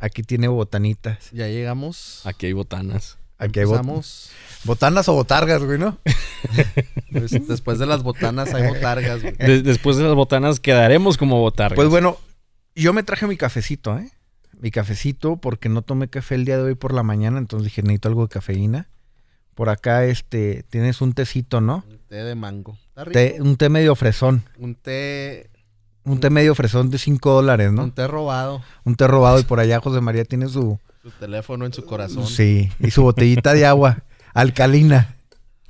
Aquí tiene botanitas. Ya llegamos. Aquí hay botanas. Aquí hay bot- Empezamos. botanas o botargas, güey, ¿no? Pues, después de las botanas hay botargas, güey. De- después de las botanas quedaremos como botargas. Pues bueno, yo me traje mi cafecito, ¿eh? Mi cafecito porque no tomé café el día de hoy por la mañana, entonces dije, necesito algo de cafeína. Por acá, este, tienes un tecito, ¿no? Un té de mango. Está rico. Té- un té medio fresón. Un té. Un té medio fresón de 5 dólares, ¿no? Un té robado. Un té robado y por allá José María tiene su... Su teléfono en su corazón. Sí, y su botellita de agua alcalina.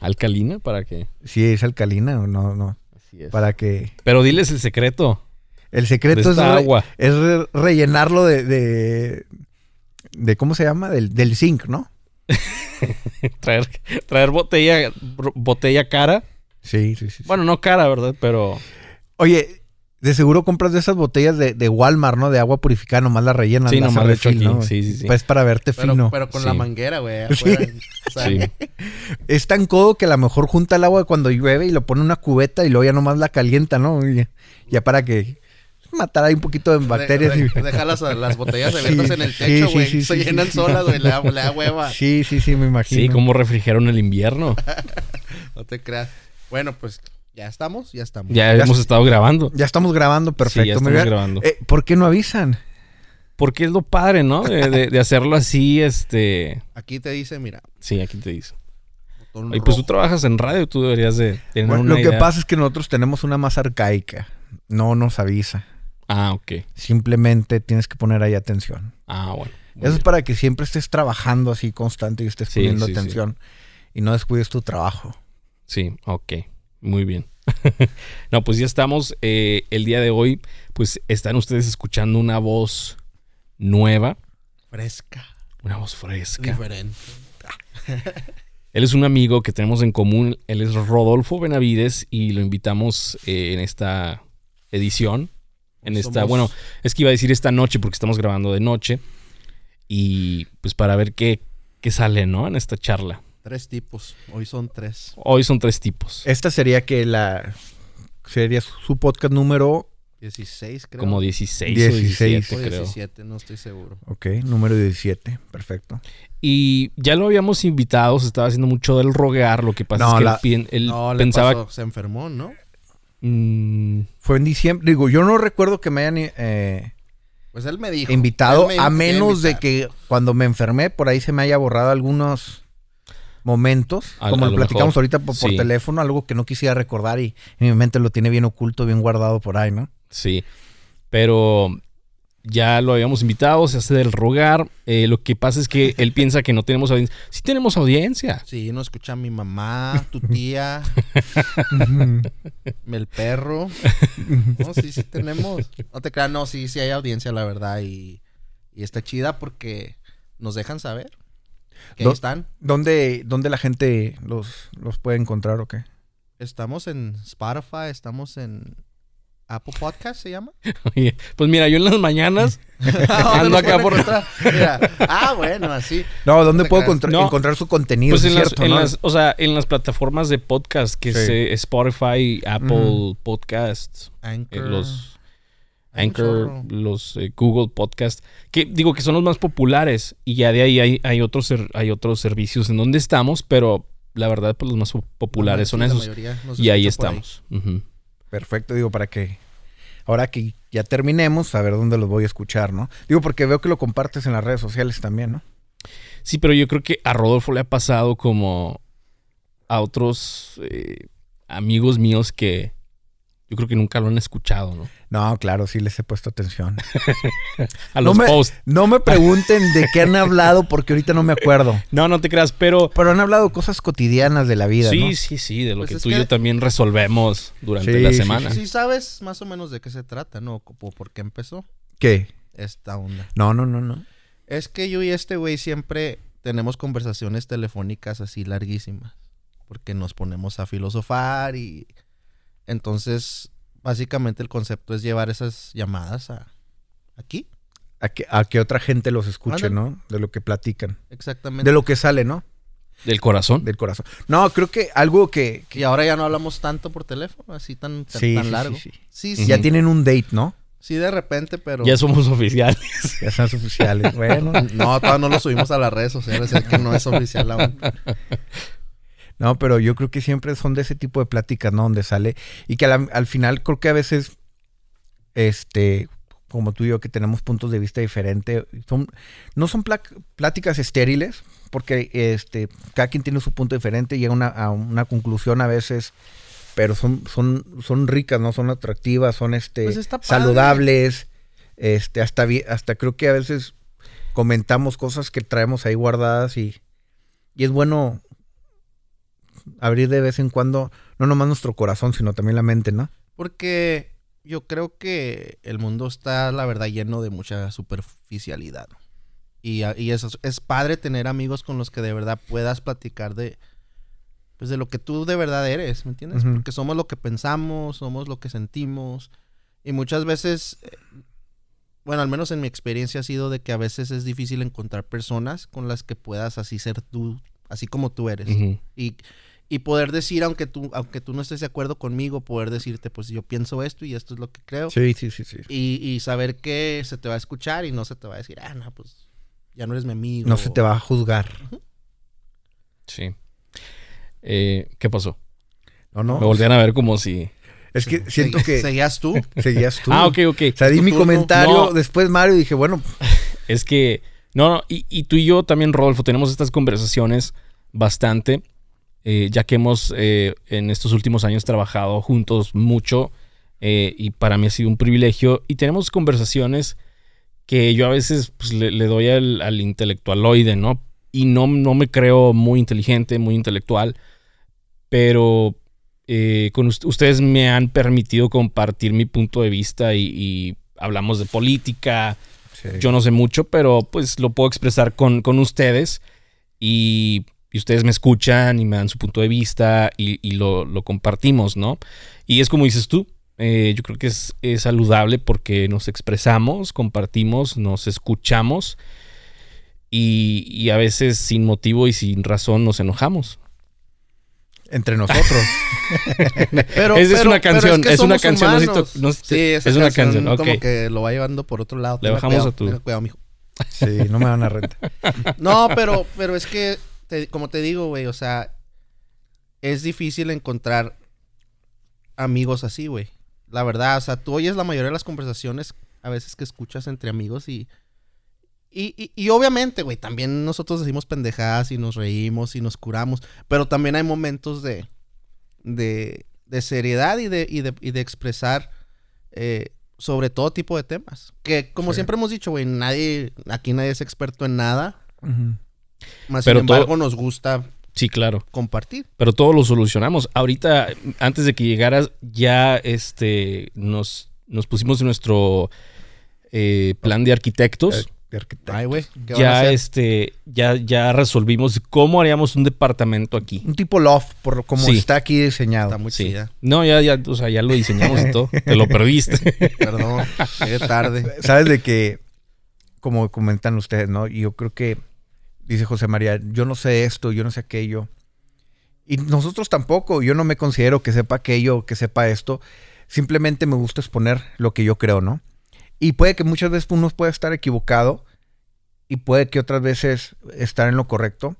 ¿Alcalina? ¿Para qué? Sí, es alcalina o no, no. Así es. Para que... Pero diles el secreto El secreto es, re- agua. es re- rellenarlo de, de... de ¿Cómo se llama? Del, del zinc, ¿no? Traer, traer botella, botella cara. Sí, sí, sí. Bueno, no cara, ¿verdad? Pero Oye, de seguro compras de esas botellas de, de Walmart, ¿no? De agua purificada, nomás la rellenas. Sí, la nomás refill, aquí. ¿no? Sí, sí, sí. Pues para verte Pero, fino. pero con Sí. la manguera, güey. Sí. afuera. O sea, sí. Es tan codo que a lo mejor junta el agua cuando llueve y lo pone en una cubeta y luego ya nomás la calienta, ¿no? Y ya, ya para que matar ahí un poquito de bacterias. de- y- deja las, las botellas abiertas Sí, en el techo, sí, güey. sí, Se sí, llenan sí. solas, güey. Le da, le da hueva. Sí, sí, sí, me imagino. Sí, como refrigeran el invierno. No te creas. Bueno, pues ya estamos, ya estamos. Ya, Ya hemos es- estado grabando. Ya estamos grabando, perfecto. Sí, ya estamos grabando. Eh, ¿Por qué no avisan? Porque es lo padre, ¿no? De, de- de hacerlo así, este... Aquí te dice, mira, Sí, aquí te dice. botón Oye, pues tú trabajas en radio, tú deberías de tener Bueno, una lo que pasa es que nosotros tenemos una más arcaica. No nos avisa. Ah, ok. Simplemente tienes que poner ahí atención. Ah, bueno. Muy Eso es para que siempre estés trabajando así constante y estés Sí, poniendo sí, sí. atención y no descuides tu trabajo. Sí, ok. Muy bien. no, pues ya estamos. eh, el día de hoy, pues están ustedes escuchando una voz nueva, Fresca, una voz fresca. diferente. Él es un amigo que tenemos en común. Él es Rodolfo Benavides y lo invitamos eh, en esta edición. En esta, bueno, es que iba a decir esta noche porque estamos grabando de noche. Y pues para ver qué, qué sale, ¿no? En esta charla. Tres tipos. Hoy son tres. Hoy son tres tipos. Esta sería que la sería su su podcast número, 16, creo. Como 16 16, o 17, o creo. 17, no estoy seguro. ok, número 17, perfecto. Y ya lo habíamos invitado, se estaba haciendo mucho del rogar. Lo que pasa No, es que la- él, no, pensaba. pasó, se enfermó, ¿no? Mm, Fue en diciembre, digo, yo no recuerdo que me hayan eh, Pues él me dijo. invitado, Él me dijo a menos de que cuando me enfermé, por ahí se me haya borrado algunos momentos, A- como a lo lo platicamos mejor, ahorita por, por sí. teléfono, algo que no quisiera recordar y en mi mente lo tiene bien oculto, bien guardado por ahí, ¿no? sí. Pero ya lo habíamos invitado, se hace del rogar. Eh, lo que pasa es que él piensa que no tenemos audiencia. Sí tenemos audiencia. Sí, no escucha mi mamá, tu tía, el perro. No, sí, sí tenemos. No te creas, no, sí, sí hay audiencia, la verdad. Y, y está chida porque nos dejan saber que ahí están. ¿Dónde, dónde la gente los, los puede encontrar o qué? Estamos en Spotify, estamos en Apple Podcast, ¿se llama? Oye, pues mira, yo en las mañanas ¿Dónde ando acá por. Mira, Ah, bueno, así. No, ¿dónde puedo encontrar, No. encontrar su contenido? Pues en, las, cierto, en ¿no? las- o sea, en las plataformas de podcast, que Sí. es eh, Spotify, Apple. Podcasts, eh, Anchor. los Anchor, los eh, Google Podcast, que digo que son los más populares y ya de ahí hay, hay otros ser- hay otros servicios en donde estamos, pero la verdad pues los más po- populares Sí, son esos y ahí estamos. Perfecto, digo, para que ahora que ya terminemos, a ver dónde los voy a escuchar, ¿no? Digo, porque veo que lo compartes en las redes sociales también, ¿no? Sí, pero yo creo que a Rodolfo le ha pasado como a otros eh, amigos míos que yo creo que nunca lo han escuchado, ¿no? No, claro, sí les he puesto atención. A No los me- posts. No me pregunten de qué han hablado porque ahorita no me acuerdo. No, no te creas, pero Pero han hablado cosas cotidianas de la vida, sí, ¿no? sí, sí, de lo Pues que tú y que- yo también resolvemos durante Sí, la sí, semana. Sí sabes más o menos de qué se trata, ¿no? Por qué empezó ¿Qué? esta onda. No, no, no, no. Es que yo y este güey siempre tenemos conversaciones telefónicas así larguísimas. Porque nos ponemos a filosofar y... Entonces, básicamente el concepto es llevar esas llamadas a... Aquí. A que, a que otra gente los escuche, Ándale. ¿no? De lo que platican. Exactamente. De lo que sale, ¿no? Del corazón. Del corazón. No, creo que algo que, que Y ahora ya no hablamos tanto por teléfono, así tan, tan, Sí, tan sí, largo. sí, sí. Sí, sí. ya tienen un date, ¿no? Sí, de repente, pero. Ya somos oficiales. Ya son oficiales. Bueno. No, todavía no lo subimos a las redes sociales, es que no es oficial aún. No, pero yo creo que siempre son de ese tipo de pláticas, ¿no? Donde sale. Y que al, al final creo que a veces, este, como tú y yo, que tenemos puntos de vista diferentes, son, no son pláticas estériles, porque este, cada quien tiene su punto diferente, llega una, a una conclusión a veces, pero son, son, son ricas, ¿no? Son atractivas, son este, Pues saludables, este, hasta, hasta creo que a veces comentamos cosas que traemos ahí guardadas y, y es bueno abrir de vez en cuando, no nomás nuestro corazón, sino también la mente, ¿no? Porque yo creo que el mundo está, la verdad, lleno de mucha superficialidad. Y, a- y eso es, padre tener amigos con los que de verdad puedas platicar de, pues de lo que tú de verdad eres, ¿me entiendes? Porque somos lo que pensamos, somos lo que sentimos. Y muchas veces, eh, bueno, al menos en mi experiencia ha sido de que a veces es difícil encontrar personas con las que puedas así ser tú, así como tú eres y, y poder decir, aunque tú, aunque tú no estés de acuerdo conmigo, poder decirte, pues yo pienso esto y esto es lo que creo. Sí, sí, sí, sí. Y, y saber que se te va a escuchar y no se te va a decir, ah, no, pues ya no eres mi amigo. No se te va a juzgar. Sí. Eh, ¿Qué pasó? No, no. Me voltean a ver como si. Es que siento que Seguías tú. seguías tú. Ah, ok, ok. O sea, di Tu mi turno. comentario, No. después Mario, y dije, bueno, Es que. No, no. Y, y tú y yo también, Rodolfo, tenemos estas conversaciones bastante. Eh, ya que hemos eh, en estos últimos años trabajado juntos mucho. eh, y para mí ha sido un privilegio. Y tenemos conversaciones que yo a veces pues, le, le doy al, al intelectualoide, ¿no? Y no, no me creo muy inteligente, muy intelectual. Pero eh, con ust- ustedes me han permitido compartir mi punto de vista y, y hablamos de política. Yo no sé mucho, pero pues lo puedo expresar con, con ustedes y, y ustedes me escuchan y me dan su punto de vista y, y lo, lo compartimos, ¿no? Y es como dices tú, eh, yo creo que es, es saludable porque nos expresamos, compartimos, nos escuchamos y, y a veces sin motivo y sin razón nos enojamos. entre nosotros. Pero, Esa es pero- una pero canción, que es una canción, no sí, es una canción canción, como que lo va llevando por otro lado. Le bajamos cuidado, a tu- cuidado, mijo. Sí, no me van a rentar. No, pero, pero es que, te- como te digo, güey, o sea, es difícil encontrar amigos así, güey. La verdad, o sea, tú oyes la mayoría de las conversaciones a veces que escuchas entre amigos y... Y, y, y obviamente, güey, también nosotros decimos pendejadas y nos reímos y nos curamos, pero también hay momentos de, de, de seriedad y de, y de, y de expresar eh, sobre todo tipo de temas. Que como Sí. siempre hemos dicho, güey, nadie, aquí nadie es experto en nada. Ujú. Más Pero sin todo- embargo, nos gusta Sí, claro. compartir. Pero todo lo solucionamos. Ahorita, antes de que llegaras, ya este nos, nos pusimos en nuestro eh, plan de arquitectos. De arquitecto. Ay, güey. ¿qué van a ya este, ya, ya resolvimos cómo haríamos un departamento aquí. Un tipo loft, por como Sí. está aquí diseñado. Está muy Sí. chida. No, ya, ya, o sea, ya lo diseñamos y todo. Te lo perdiste. Perdón, llegué tarde. Sabes de que, como comentan ustedes, ¿no? Yo creo que, dice José María, yo no sé esto, yo no sé aquello. Y nosotros tampoco, yo no me considero que sepa aquello, que sepa esto. Simplemente me gusta exponer lo que yo creo, ¿no? Y puede que muchas veces uno pueda estar equivocado y puede que otras veces estar en lo correcto.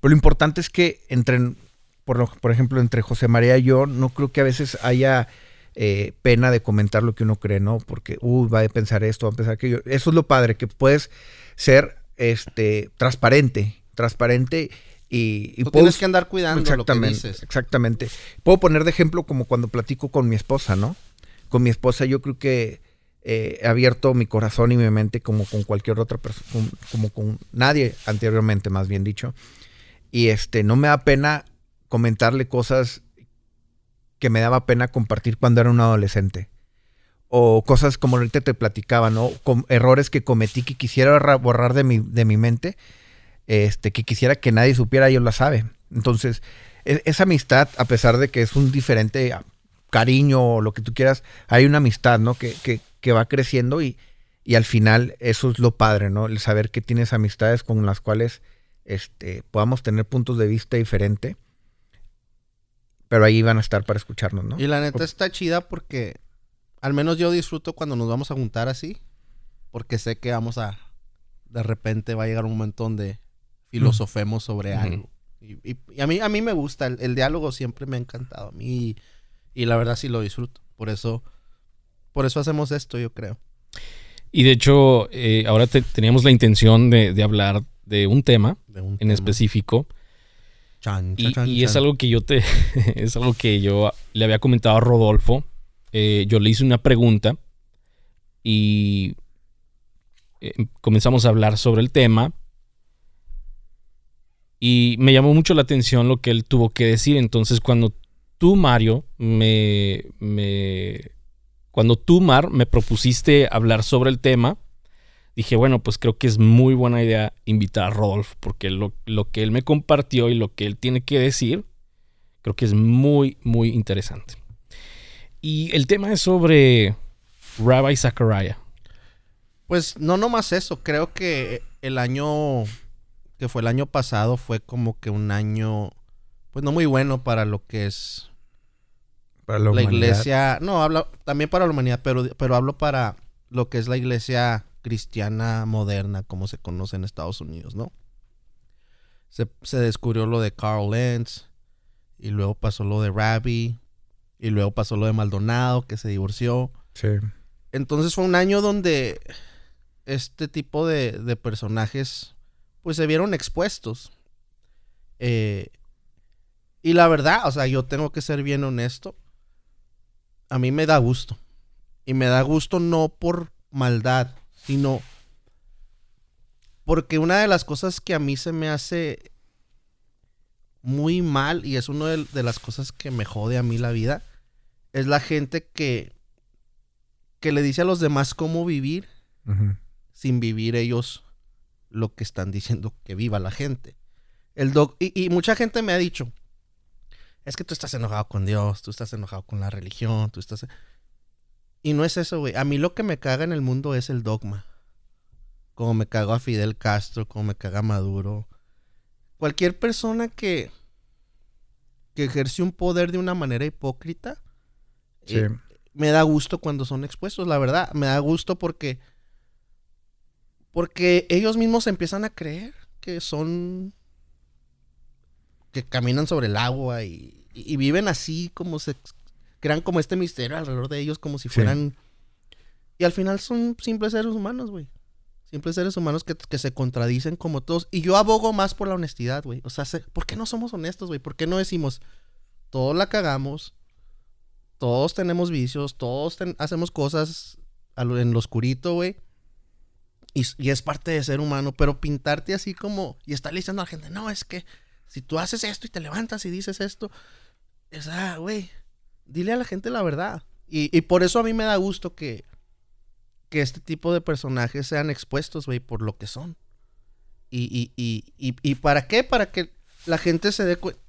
Pero lo importante es que entre, por, lo- por ejemplo, entre José María y yo, no creo que a veces haya eh, pena de comentar lo que uno cree, ¿no? Porque, uy, va a pensar esto, va a pensar aquello. Eso es lo padre, que puedes ser este, transparente, transparente y, y Tú puedo- tienes que andar cuidando lo que exactamente, dices. exactamente. Puedo poner de ejemplo como cuando platico con mi esposa, ¿no? Con mi esposa yo creo que eh, he abierto mi corazón y mi mente como con cualquier otra persona, como con nadie anteriormente, más bien dicho. Y este, no me da pena comentarle cosas que me daba pena compartir cuando era un adolescente. O cosas como ahorita te platicaba, ¿no? Com- errores que cometí que quisiera ra- borrar de mi, de mi mente, este, que quisiera que nadie supiera, yo la sabe. Entonces, e- esa amistad, a pesar de que es un diferente ah, cariño o lo que tú quieras, hay una amistad, ¿no? Que, que, que va creciendo y, y al final eso es lo padre, ¿no? El saber que tienes amistades con las cuales este, podamos tener puntos de vista diferentes, pero ahí van a estar para escucharnos, ¿no? Y la neta está chida porque al menos yo disfruto cuando nos vamos a juntar así, porque sé que vamos a, de repente va a llegar un momento donde filosofemos sobre algo. Y, y- y a, mí, a mí me gusta, el, el diálogo siempre me ha encantado a mí y, y la verdad sí lo disfruto. Por eso, por eso hacemos esto, yo creo. Y de hecho, eh, ahora te- teníamos la intención de, de hablar de un tema de un en tema. específico. Chan, Y, chan, y es algo que yo te. es algo que yo le había comentado a Rodolfo. Eh, yo le hice una pregunta. Y eh, comenzamos a hablar sobre el tema. Y me llamó mucho la atención lo que él tuvo que decir. Entonces, cuando tú, Mario, me. cuando tú, Mar, me propusiste hablar sobre el tema, dije, bueno, pues creo que es muy buena idea invitar a Rodolfo, porque lo, lo que él me compartió y lo que él tiene que decir, creo que es muy, muy interesante. Y el tema es sobre Rabbi Zachariah. Pues no nomás eso, creo que el año que fue el año pasado fue como que un año pues no muy bueno para lo que es Para la, la, humanidad. iglesia, no, hablo también para la humanidad, pero pero hablo para lo que es la iglesia cristiana moderna como se conoce en Estados Unidos, ¿no? Se, se descubrió lo de Carl Lenz y luego pasó lo de Rabbi y luego pasó lo de Maldonado que se divorció. Sí. Entonces fue un año donde este tipo de, de personajes pues se vieron expuestos. Eh, y la verdad, o sea, yo tengo que ser bien honesto. A mí me da gusto. Y me da gusto no por maldad, sino porque una de las cosas que a mí se me hace muy mal y es una de, de las cosas que me jode a mí la vida, es la gente que que le dice a los demás cómo vivir sin vivir ellos lo que están diciendo que viva la gente. El doc y, y mucha gente me ha dicho, es que tú estás enojado con Dios, tú estás enojado con la religión, tú estás... Y no es eso, güey. A mí lo que me caga en el mundo es el dogma. Como me cago a Fidel Castro, como me caga a Maduro. Cualquier persona que, que ejerce un poder de una manera hipócrita, Sí. eh, me da gusto cuando son expuestos, la verdad. Me da gusto porque. Porque ellos mismos empiezan a creer que son. que caminan sobre el agua y, y viven así como se. crean como este misterio alrededor de ellos, como si Sí. fueran. Y al final son simples seres humanos, güey. Simples seres humanos que, que se contradicen como todos. Y yo abogo más por la honestidad, güey. O sea, se- ¿por qué no somos honestos, güey? ¿Por qué no decimos, todos la cagamos, todos tenemos vicios, todos hacemos cosas en lo oscurito, güey? Y, es parte de ser humano, pero pintarte así como... Y estarle diciendo a la gente, no, es que si tú haces esto y te levantas y dices esto, es, ah, güey, dile a la gente la verdad. Y, por eso a mí me da gusto que, que este tipo de personajes sean expuestos, güey, por lo que son. Y, y, y, y para qué? Para que la gente se dé cuenta.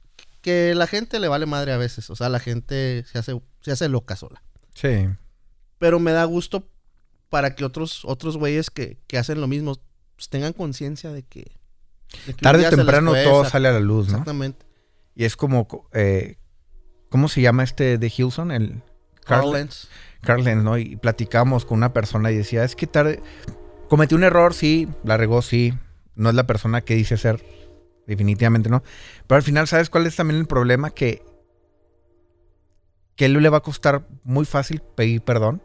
Que la gente le vale madre a veces. O sea, la gente se hace, se hace loca sola. Sí. Pero me da gusto para que otros, otros güeyes que, que hacen lo mismo pues, tengan conciencia de que. de que un Tarde o temprano puede todo sa- sale a la luz, ¿no? Exactamente. Y es como, eh, ¿cómo se llama este de Hilson? El Carl Lenz. Carl Lenz, ¿no? Y platicamos con una persona y decía, es que tarde, cometió un error, sí, la regó, sí, no es la persona que dice ser, definitivamente no. Pero al final, ¿sabes cuál es también el problema? Que, que a él le va a costar muy fácil pedir perdón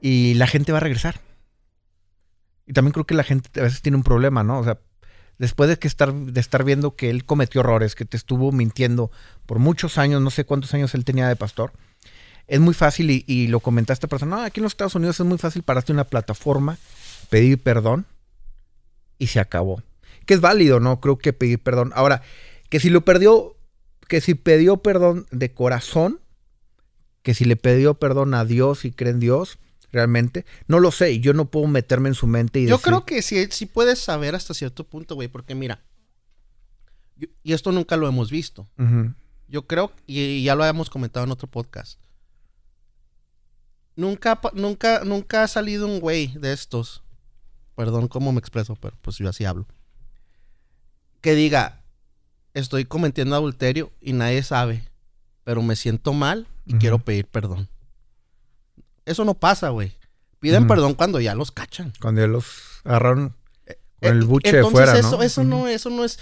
y la gente va a regresar. Y también creo que la gente a veces tiene un problema, ¿no? O sea, después de que estar, de estar viendo que él cometió errores, que te estuvo mintiendo por muchos años, no sé cuántos años él tenía de pastor, es muy fácil, y, lo comentaste esta persona, "No, aquí en los Estados Unidos es muy fácil pararte una plataforma, pedir perdón y se acabó. Que es válido, ¿no? Creo que pedir perdón. Ahora, que si lo perdió, que si pidió perdón de corazón, que si le pidió perdón a Dios y cree en Dios, realmente, no lo sé, y yo no puedo meterme en su mente y Yo decir- creo que sí, sí puedes saber hasta cierto punto, güey, porque mira, yo- y esto nunca lo hemos visto. Yo creo, y, y ya lo habíamos comentado en otro podcast. Nunca, nunca, nunca ha salido un güey de estos. Perdón cómo me expreso, pero pues yo así hablo. Que diga, estoy cometiendo adulterio y nadie sabe, pero me siento mal y quiero pedir perdón. eso no pasa, güey. Piden perdón cuando ya los cachan. Cuando ya los agarraron con el Eh, buche de fuera, eso, ¿no? eso no, eso no es,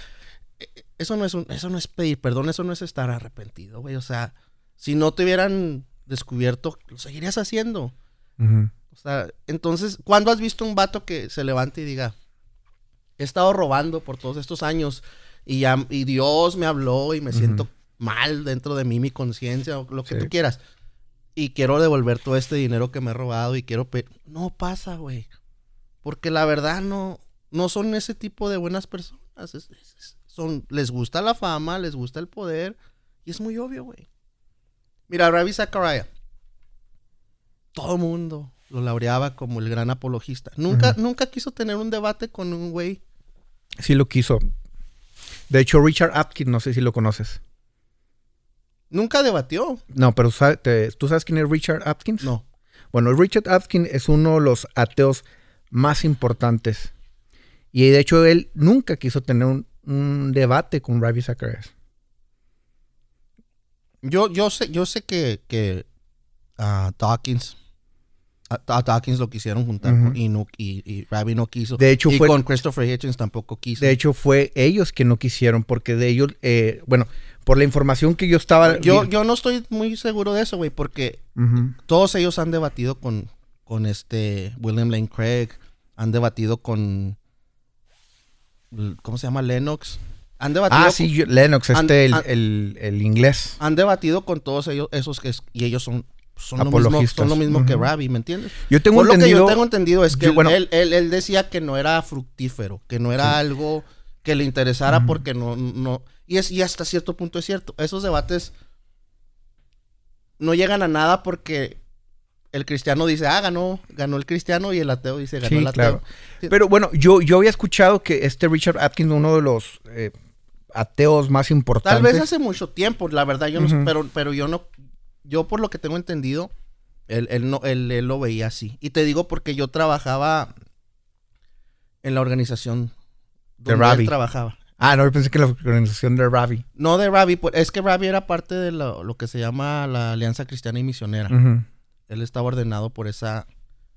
eh, eso no es un, eso no es pedir perdón, eso no es estar arrepentido, güey. O sea, si no te hubieran descubierto, lo seguirías haciendo. O sea, entonces, ¿cuándo has visto un vato que se levante y diga, he estado robando por todos estos años y, ya, y Dios me habló y me siento mal dentro de mí, mi conciencia, o lo que Sí. tú quieras? Y quiero devolver todo este dinero que me he robado y quiero... pe-". No pasa, güey. Porque la verdad no, no son ese tipo de buenas personas. Es- es- es- son, les gusta la fama, les gusta el poder. Y es muy obvio, güey. Mira, Ravi Zachariah. Todo mundo lo laureaba como el gran apologista. Nunca, nunca quiso tener un debate con un güey. Sí lo quiso. De hecho, Richard Atkins, no sé si lo conoces. Nunca debatió. No, pero ¿tú sabes quién es Richard Atkins? No. Bueno, Richard Atkins es uno de los ateos más importantes. Y de hecho, él nunca quiso tener un, un debate con Ravi Zacharias. Yo, yo sé, yo sé que, que a Dawkins, a, a Dawkins lo quisieron juntar y, no, y, y Ravi no quiso. De hecho, y fue- con Christopher Hitchens tampoco quiso. De hecho, fue ellos que no quisieron, porque de ellos, eh, bueno, por la información que yo estaba. yo, yo no estoy muy seguro de eso, güey, porque todos ellos han debatido con, con este William Lane Craig, han debatido con, ¿cómo se llama? Lennox. Han debatido Ah, con- sí, yo- Lennox, este, el, an- el- el inglés. han debatido con todos ellos, esos que es- y ellos son, son lo mismo, Apologistas. son lo mismo que. Ravi, ¿me entiendes? Yo tengo Por lo que entendido. yo tengo entendido es que yo- él, bueno- él, él- él decía que no era fructífero, que no era algo que le interesara porque no, no, y es, y hasta cierto punto es cierto. Esos debates no llegan a nada porque el cristiano dice, ah, ganó, ganó el cristiano, y el ateo dice, ganó Sí, el ateo. claro. Sí. Pero bueno, yo, yo había escuchado que este Richard Atkins, uno de los eh, ateos más Tal importantes. vez hace mucho tiempo, la verdad, yo no sé, pero, pero yo no, yo por lo que tengo entendido, él, él no, él, él lo veía así. Y te digo porque yo trabajaba en la organización De donde él Ravi. trabajaba. Ah, no, yo pensé que la organización de Ravi. No de Ravi, pues, es que Ravi era parte de lo, lo que se llama la Alianza Cristiana y Misionera. Él estaba ordenado por esa,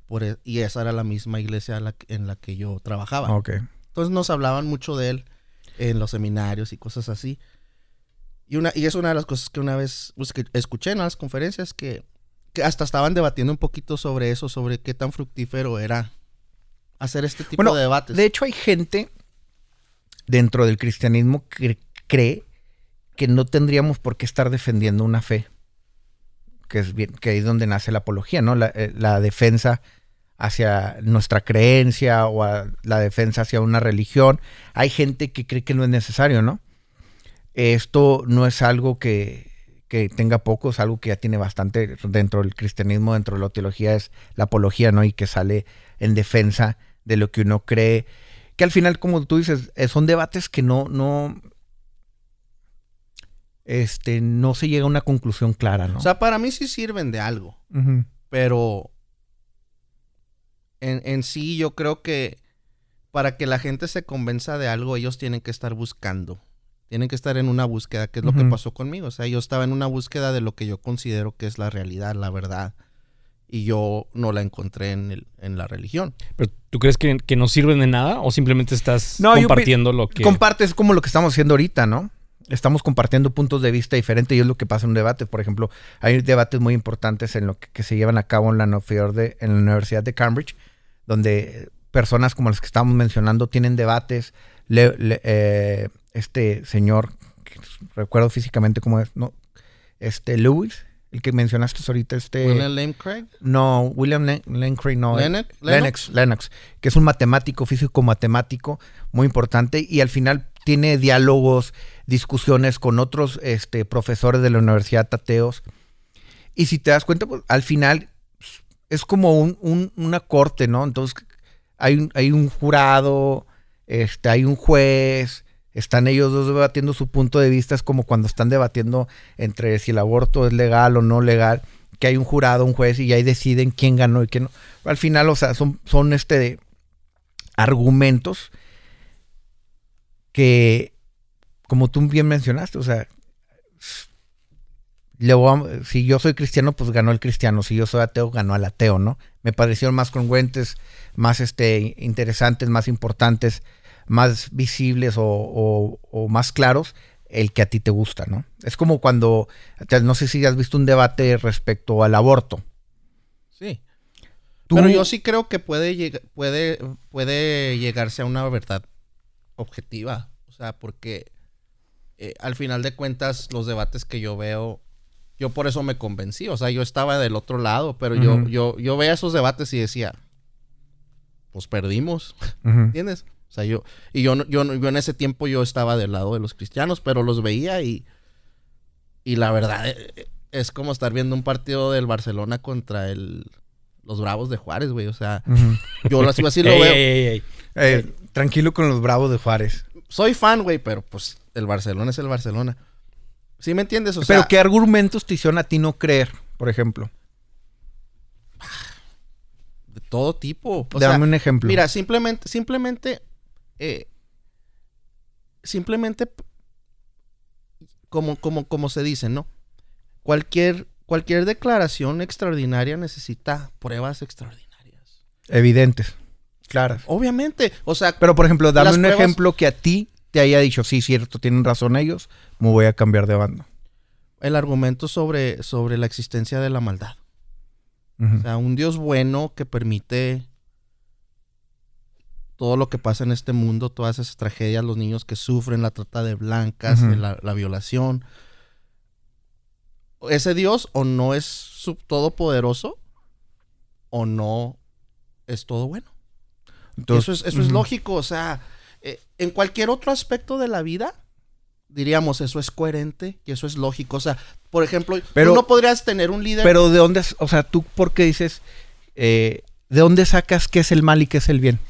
por e- y esa era la misma iglesia la en la que yo trabajaba. Ok. Entonces nos hablaban mucho de él en los seminarios y cosas así. Y, una, y es una de las cosas que una vez pues, que escuché en las conferencias que, que hasta estaban debatiendo un poquito sobre eso, sobre qué tan fructífero era hacer este tipo Bueno, de debates. De hecho, hay gente dentro del cristianismo que cree que no tendríamos por qué estar defendiendo una fe. Que es bien, que ahí es donde nace la apología, ¿no? La, eh, la defensa hacia nuestra creencia o la defensa hacia una religión. Hay gente que cree que no es necesario, ¿no? Esto no es algo que, que tenga poco, es algo que ya tiene bastante dentro del cristianismo, dentro de la teología, es la apología, ¿no? Y que sale en defensa de lo que uno cree. Que al final, como tú dices, eh, son debates que no, no, este, no se llega a una conclusión clara, ¿no? O sea, para mí sí sirven de algo. Pero en, en sí yo creo que para que la gente se convenza de algo, ellos tienen que estar buscando. Tienen que estar en una búsqueda, que es lo que pasó conmigo. O sea, yo estaba en una búsqueda de lo que yo considero que es la realidad, la verdad. Y yo no la encontré en, el- en la religión. ¿Pero tú crees que, que no sirven de nada o simplemente estás No, yo pi- compartiendo lo que... Compartes como lo que estamos haciendo ahorita, ¿no? Estamos compartiendo puntos de vista diferentes y es lo que pasa en un debate. Por ejemplo, hay debates muy importantes en lo que, que se llevan a cabo en la, Universidad de, en la Universidad de Cambridge, donde personas como las que estamos mencionando tienen debates. Le- le- eh, este señor, que recuerdo físicamente cómo es, ¿no? Este Lewis, el que mencionaste ahorita, este... William Lane Craig. No, William Lane Craig, no. eh. Lennox- Lennox, Lennox, que es un matemático, físico matemático muy importante y al final tiene diálogos, discusiones con otros este, profesores de la Universidad Tateos. Y si te das cuenta, pues, al final es como un, un- una corte, ¿no? Entonces hay un, hay un jurado, este, hay un juez, están ellos dos debatiendo su punto de vista, es como cuando están debatiendo entre si el aborto es legal o no legal, que hay un jurado, un juez y ahí deciden quién ganó y quién no. Al final, o sea, son, son este argumentos que, como tú bien mencionaste, o sea, si yo soy cristiano, pues ganó el cristiano. Si yo soy ateo, ganó el ateo, ¿no? Me parecieron más congruentes, más este, interesantes, más importantes, más visibles o, o más claros el que a ti te gusta, ¿no? Es como cuando, no sé si has visto un debate respecto al aborto. Sí. Pero yo sí creo que puede, puede, puede llegarse a una verdad objetiva. O sea, porque eh, al final de cuentas los debates que yo veo, yo por eso me convencí. O sea, yo estaba del otro lado, pero yo, yo, yo veía esos debates y decía, pues perdimos. ¿Entiendes? O sea, yo, y yo, yo, yo en ese tiempo yo estaba del lado de los cristianos, pero los veía y, y la verdad eh, es como estar viendo un partido del Barcelona contra el, los Bravos de Juárez, güey. O sea, yo así, así lo veo. Eh, tranquilo con los Bravos de Juárez. Soy fan, güey, pero pues el Barcelona es el Barcelona. ¿Sí me entiendes? O pero ¿qué argumentos te hicieron a ti no creer, por ejemplo? De todo tipo. Dame un ejemplo. Mira, simplemente, simplemente eh, simplemente, como, como, como se dice, ¿no? Cualquier, cualquier declaración extraordinaria necesita pruebas extraordinarias. Evidentes, claras. Obviamente, o sea... Pero, por ejemplo, dame un ejemplo que a ti te haya dicho, sí, cierto, tienen razón ellos, me voy a cambiar de bando. El argumento sobre, sobre la existencia de la maldad. O sea, un Dios bueno que permite todo lo que pasa en este mundo, todas esas tragedias, los niños que sufren la trata de blancas, la, violación. Ese Dios o no es todopoderoso o no es todo bueno. eso es, eso es lógico, o sea, eh, en cualquier otro aspecto de la vida, diríamos, eso es coherente y eso es lógico. O sea, por ejemplo, pero, tú no podrías tener un líder. Pero de dónde, o sea, tú, ¿por qué dices, eh, de dónde sacas qué es el mal y qué es el bien?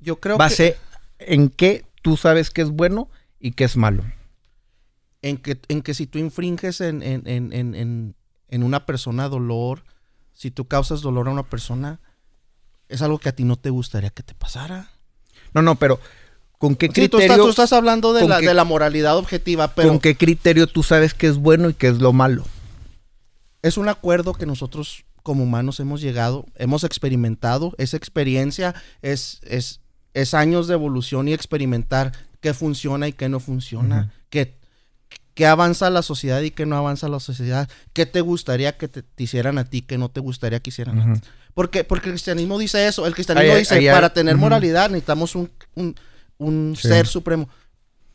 Yo creo base en qué tú sabes que es bueno y qué es malo. En que, en que si tú infringes en, en, en, en, una persona dolor, si tú causas dolor a una persona, es algo que a ti no te gustaría que te pasara. No, no, pero ¿con qué criterio? Sí, tú, estás, hablando de la, de la moralidad objetiva, pero... ¿Con qué criterio tú sabes qué es bueno y qué es lo malo? Es un acuerdo que nosotros como humanos hemos llegado, hemos experimentado, esa experiencia es, es, es años de evolución y experimentar qué funciona y qué no funciona, qué, avanza la sociedad y qué no avanza la sociedad, qué te gustaría que te, hicieran a ti, qué no te gustaría que hicieran a ti. Porque, porque el cristianismo dice eso, el cristianismo dice, para tener moralidad necesitamos un, ser supremo,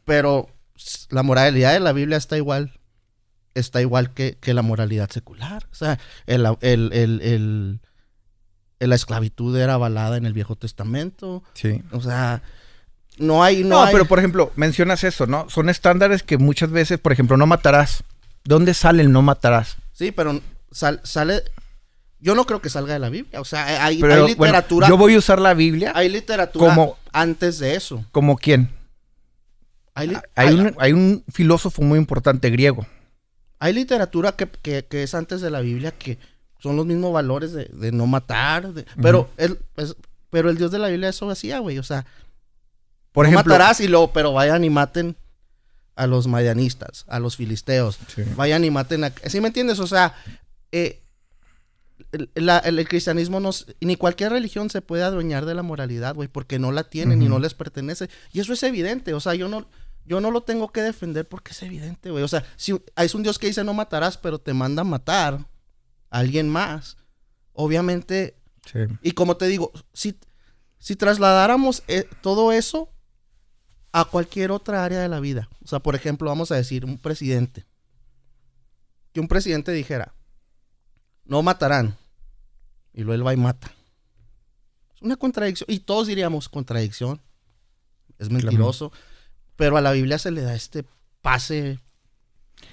pero la moralidad de la Biblia está igual, está igual que, la moralidad secular. O sea, el, el la esclavitud era avalada en el Viejo Testamento. Sí. O sea, no hay... No, pero por ejemplo, mencionas eso, ¿no? Son estándares que muchas veces, por ejemplo, no matarás. ¿Dónde sale el no matarás? Sí, pero sale... Yo no creo que salga de la Biblia. O sea, hay, literatura... yo voy a usar la Biblia. Hay literatura como, antes de eso. ¿Como quién? Hay, un, hay un filósofo muy importante griego. Hay literatura que, que es antes de la Biblia que son los mismos valores de, no matar. pero, el, pero el Dios de la Biblia eso hacía, güey. O sea, por ejemplo, matarás y luego, pero vayan y maten a los madianistas, a los filisteos. Vayan y maten a... ¿Sí me entiendes? O sea, eh, el, cristianismo no... Ni cualquier religión se puede adueñar de la moralidad, güey, porque no la tienen y no les pertenece. Y eso es evidente. O sea, yo no... Yo no lo tengo que defender porque es evidente, güey. O sea, si es un Dios que dice no matarás, pero te manda a matar, alguien más. Obviamente, y como te digo, si, si trasladáramos eh, todo eso a cualquier otra área de la vida, o sea, por ejemplo, vamos a decir, un presidente, que un presidente dijera, no matarán, y luego él va y mata. Es una contradicción, y todos diríamos contradicción, es mentiroso, pero a la Biblia se le da este pase.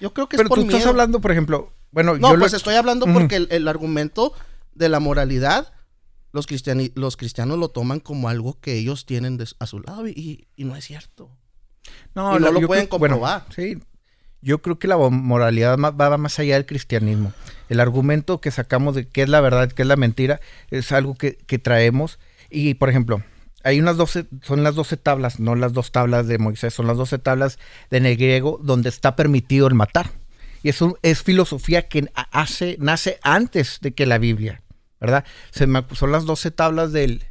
Yo creo que pero es por tú estás hablando, por ejemplo, bueno, no, pues estoy hablando porque el, argumento de la moralidad, los, los cristianos lo toman como algo que ellos tienen a su lado y, no es cierto. No, no lo pueden comprobar. sí, yo creo que la moralidad va más allá del cristianismo. El argumento que sacamos de qué es la verdad, qué es la mentira, es algo que, traemos. Y, por ejemplo, hay unas 12, son las 12 tablas, no las dos tablas de Moisés, son las 12 tablas de en el griego donde está permitido el matar. Y es, un- es filosofía que hace, nace antes de que la Biblia, ¿verdad? Se me son las 12 tablas del...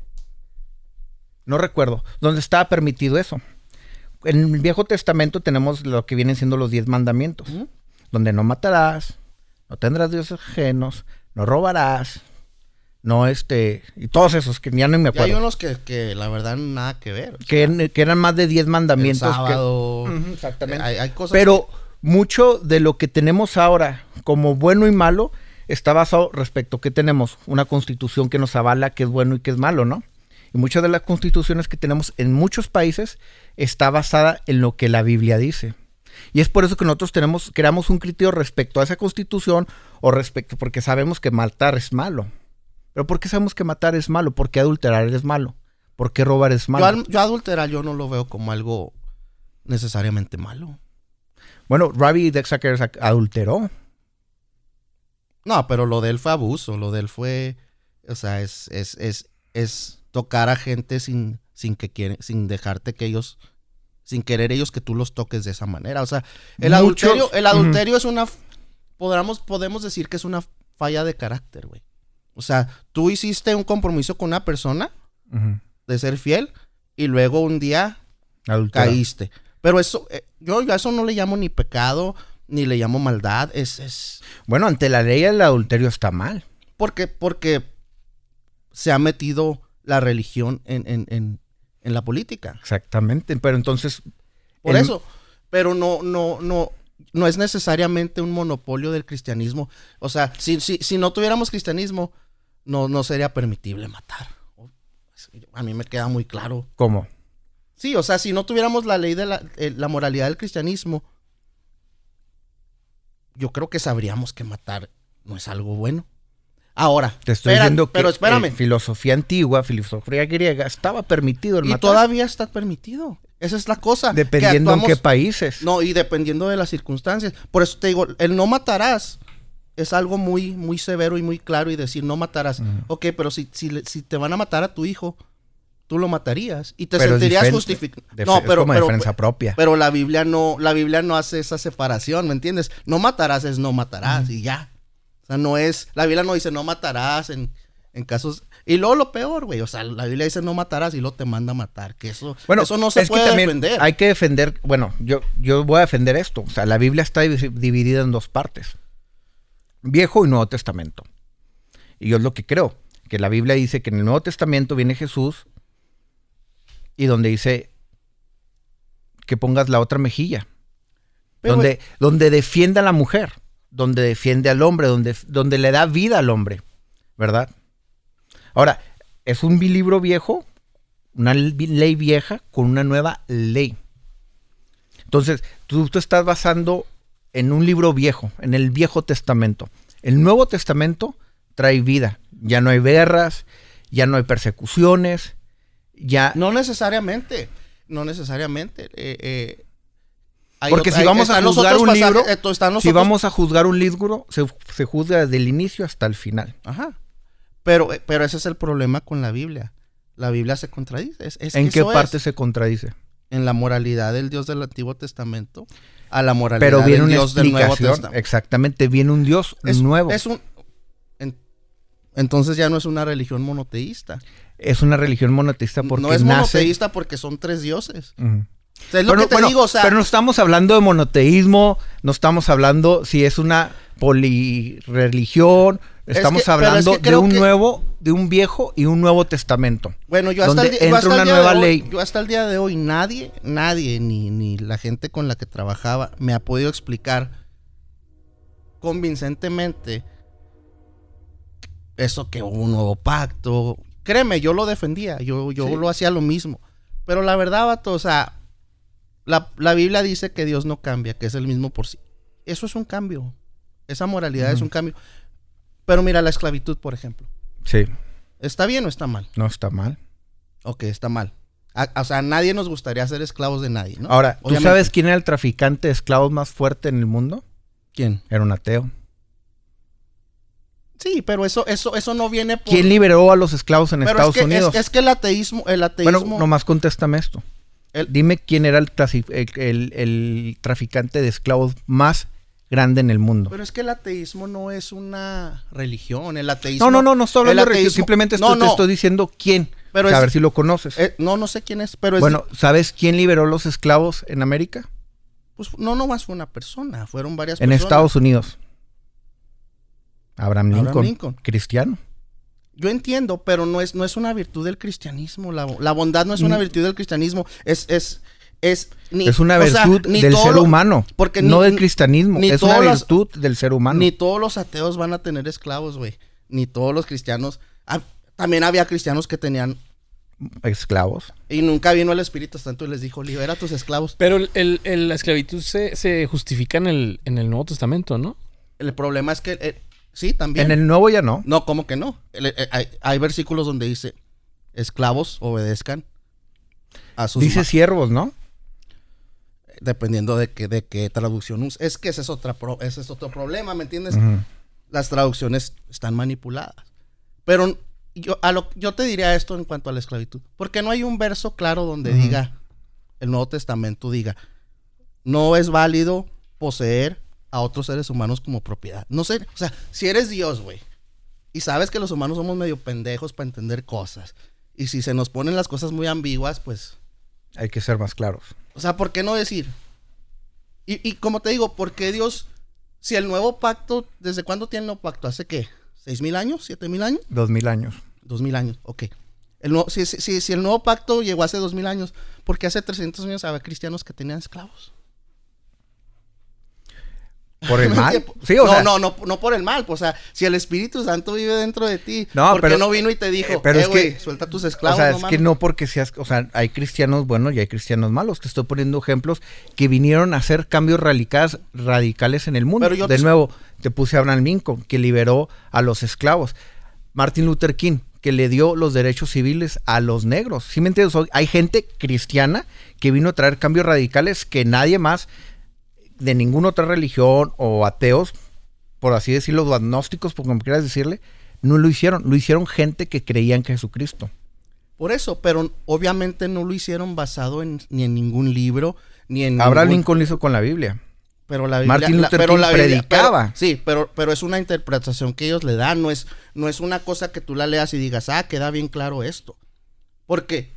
No recuerdo, donde estaba permitido eso. En el Viejo Testamento tenemos lo que vienen siendo los 10 mandamientos, donde no matarás, no tendrás dioses ajenos, no robarás, no este... Y todos esos que ya no me Y hay acuerdo. unos que, que la verdad nada que ver. Que, que eran más de 10 el mandamientos. que- sábado. Ujú, exactamente. Hay, hay cosas Pero mucho de lo que tenemos ahora como bueno y malo está basado respecto a que tenemos una constitución que nos avala que es bueno y que es malo, ¿no? Y muchas de las constituciones que tenemos en muchos países está basada en lo que la Biblia dice. Y es por eso que nosotros tenemos, creamos un criterio respecto a esa constitución o respecto, porque sabemos que matar es malo. Pero ¿por qué sabemos que matar es malo? ¿Por qué adulterar es malo? ¿Por qué robar es Yo, malo? al- yo adulterar yo no lo veo como algo necesariamente malo. Bueno, Ravi Dexaker adulteró. No, pero lo de él fue abuso, lo de él fue, o sea, es, es, es, es tocar a gente sin, sin que quieren, sin dejarte que ellos, sin querer ellos que tú los toques de esa manera. O sea, el Muchos- adulterio, el adulterio es una, podamos, podemos decir que es una falla de carácter, güey. O sea, tú hiciste un compromiso con una persona de ser fiel y luego un día caíste. Pero eso, eh, yo, yo a eso no le llamo ni pecado, ni le llamo maldad, es, es, Bueno, ante la ley el adulterio está mal. Porque, porque se ha metido la religión en, en, en, en la política. Exactamente. Pero entonces. Por el- eso. Pero no, no, no, no es necesariamente un monopolio del cristianismo. O sea, si, si, si no tuviéramos cristianismo, no, no sería permitible matar. A mí me queda muy claro. ¿Cómo? Sí, o sea, si no tuviéramos la ley de la, eh, la moralidad del cristianismo, yo creo que sabríamos que matar no es algo bueno. Ahora, Te estoy espera- diciendo que pero espérame. en filosofía antigua, filosofía griega, estaba permitido el Y matar. todavía está permitido. Esa es la cosa. Dependiendo en qué países. No, y dependiendo de las circunstancias. Por eso te digo, el no matarás es algo muy, muy severo y muy claro y decir no matarás. Ok, pero si, si te van a matar a tu hijo, tú lo matarías y te Pero sentirías justificado. No, es pero, como pero, defensa propia. pero la Biblia no, la Biblia no hace esa separación, ¿me entiendes? No matarás es no matarás y ya. O sea, no es, la Biblia no dice no matarás en, en casos. Y luego lo peor, güey. O sea, la Biblia dice no matarás y luego te manda a matar. Que eso, Bueno, eso no se es que puede también defender. Hay que defender, bueno, yo, yo voy a defender esto. O sea, la Biblia está divi- dividida en dos partes. Viejo y Nuevo Testamento. Y yo es lo que creo. Que la Biblia dice que en el Nuevo Testamento viene Jesús y donde dice que pongas la otra mejilla. Pero, donde, donde defiende a la mujer, donde defiende al hombre, donde, donde le da vida al hombre, ¿verdad? Ahora, es un libro viejo, una ley vieja con una nueva ley. Entonces, tú te estás basando en un libro viejo, en el Viejo Testamento. El Nuevo Testamento trae vida. Ya no hay guerras, ya no hay persecuciones, ya... No necesariamente. No necesariamente. Eh, eh, Porque si vamos a juzgar un pasajes- libro, esto- si otros- vamos a juzgar un libro, se, se juzga desde el inicio hasta el final. Ajá. Pero, eh, pero ese es el problema con la Biblia. La Biblia se contradice. Es, es ¿En que qué parte es. se contradice? En la moralidad del Dios del Antiguo Testamento a la moralidad Pero viene del una Dios del Nuevo. Testamento. Exactamente, viene un Dios Es, nuevo. es un, en- entonces ya no es una religión monoteísta. Es una religión monoteísta porque no es nace... monoteísta porque son tres dioses. Ujú. O sea, es lo Pero, que te bueno, digo, o sea, pero no estamos hablando de monoteísmo, no estamos hablando si es una polirreligión, Es estamos que- pero es hablando que de un que- nuevo, de un viejo y un nuevo testamento. Bueno, yo hasta, donde el, yo hasta el una día nueva de hoy, ley. yo hasta el día de hoy nadie, nadie, ni, ni la gente con la que trabajaba me ha podido explicar convincentemente eso que hubo un nuevo pacto. Créeme, yo lo defendía, yo, yo Sí. lo hacía lo mismo. Pero la verdad, vato, o sea, la, la Biblia dice que Dios no cambia, que es el mismo por sí. Eso es un cambio. Esa moralidad es un cambio. Pero mira, la esclavitud, por ejemplo. Sí, ¿Está bien o está mal? no está mal. Ok, está mal. A- o sea, a nadie nos gustaría ser esclavos de nadie, ¿no? Ahora, ¿tú Obviamente. sabes quién era el traficante de esclavos más fuerte en el mundo? quién? Era un ateo. Sí, pero eso, eso, eso no viene por. ¿Quién liberó a los esclavos en pero Estados es que, Unidos? Es, es que el ateísmo, el ateísmo. Bueno, nomás contéstame esto. El- Dime quién era el, traficante de esclavos más grande en el mundo. Pero es que el ateísmo no es una religión. El ateísmo. No, no, no, no estoy hablando de religión. Simplemente No, estoy- te estoy diciendo quién. Pero O sea, a es- ver si lo conoces. Eh, no, no sé quién es, pero es. bueno, ¿sabes quién liberó los esclavos en América? pues no, nomás fue una persona, fueron varias En personas. Estados Unidos. Abraham Abraham Lincoln, cristiano. Yo entiendo, pero no es, no es una virtud del cristianismo. La, la bondad no es una virtud del cristianismo. Es, es, es, ni- es una o sea, virtud ni del ser lo- humano, porque no ni- del cristianismo. ni es una los- virtud del ser humano. Ni todos los ateos van a tener esclavos, güey. Ni todos los cristianos. Ah, también había cristianos que tenían. Esclavos. Y nunca vino el Espíritu Santo y les dijo: libera a tus esclavos. Pero el- el- el- la esclavitud se, se justifica en el, en el Nuevo Testamento, ¿no? El problema es que. Sí, también. En el nuevo ya no. No, ¿cómo que no? Eh, hay, hay versículos donde dice: esclavos obedezcan a sus Dice siervos, ¿no? dependiendo de qué, de qué traducción usa. Es que ese es, otra pro- ese es otro problema, ¿me entiendes? Las traducciones están manipuladas. Pero yo, a lo, yo te diría esto en cuanto a la esclavitud. Porque no hay un verso claro donde diga, el Nuevo Testamento diga, no es válido poseer a otros seres humanos como propiedad. No sé, o sea, si eres Dios, güey, y sabes que los humanos somos medio pendejos para entender cosas, y si se nos ponen las cosas muy ambiguas, pues Hay que ser más claros. o sea, ¿por qué no decir? Y, y como te digo, ¿por qué Dios, si el nuevo pacto, ¿desde cuándo tiene el nuevo pacto? ¿Hace qué? ¿Seis mil años? ¿Siete mil años? Dos mil años. Dos mil años, ok. El nuevo- si, si- si- el nuevo pacto llegó hace dos mil años, ¿por qué hace 300 años había cristianos que tenían esclavos? ¿Por el ¿Me mal? Sí, o no, sea, no, no, no por el mal. pues, O sea, si el Espíritu Santo vive dentro de ti, No, ¿por pero- qué no vino y te dijo, eh, pero eh, es que- suelta tus O esclavos? sea, no es que mames"? no porque seas, o sea, hay cristianos buenos y hay cristianos malos. Te estoy poniendo ejemplos que vinieron a hacer cambios radicales, radicales en el mundo. Pero yo de te- nuevo, te puse a Abraham Lincoln, que liberó a los esclavos. Martin Luther King, que le dio los derechos civiles a los negros. ¿Sí me entiendes? O- Hay gente cristiana que vino a traer cambios radicales que nadie más de ninguna otra religión o ateos, por así decirlo, o agnósticos, por como quieras decirle, no lo hicieron. Lo hicieron gente que creía en Jesucristo. Por eso, pero obviamente no lo hicieron basado en, ni en ningún libro, ni en Abraham ningún- Lincoln lo hizo con la Biblia. Pero la Biblia, Martin la- Luther pero King la Biblia- predicaba. pero- sí, pero, pero es una interpretación que ellos le dan, no es, no es una cosa que tú la leas y digas, ah, queda bien claro esto. Porque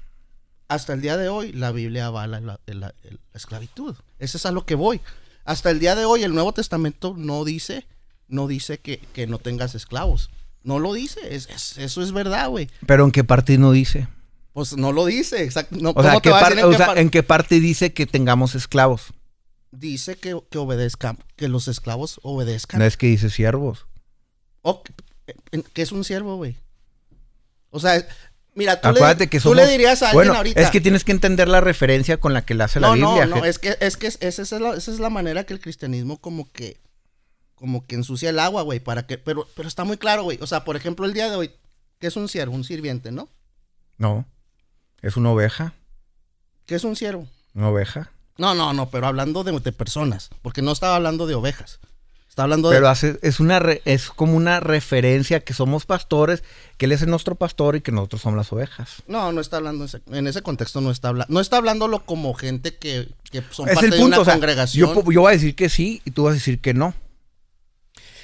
hasta el día de hoy la Biblia avala la, la- la esclavitud. Eso es a lo que voy. Hasta el día de hoy el Nuevo Testamento no dice, no dice que, que no tengas esclavos. No lo dice, es, es- eso es verdad, güey. Pero ¿en qué parte no dice? Pues no lo dice, exacto. No, O sea, ¿cómo te ¿qué va a par- decir en o qué sea, par- ¿en qué parte dice que tengamos esclavos? Dice que, que obedezcan, que los esclavos obedezcan. No es que dice siervos. O, ¿qué- ¿Qué es un siervo, güey? O sea, mira, tú, Acuérdate le, que tú somos... le dirías a alguien bueno, ahorita. es que tienes que entender la referencia con la que la hace la no, Biblia. no, no, es que, es que es- esa, es la, esa es la manera que el cristianismo como que como que ensucia el agua, güey, para que pero pero está muy claro, güey. O sea, por ejemplo, el día de hoy, ¿qué es un siervo? Un sirviente, ¿no? No. Es una oveja. ¿Qué es un siervo? Una oveja. No, no, no, pero hablando de, de personas, porque no estaba hablando de ovejas. Está hablando de Pero hace, es una re- es como una referencia que somos pastores, que él es nuestro pastor y que nosotros somos las ovejas. No, no está hablando en ese, en ese contexto no está hablando, no está hablándolo como gente que, que son es parte el de una o sea, congregación. yo, voy a decir que sí y tú vas a decir que no.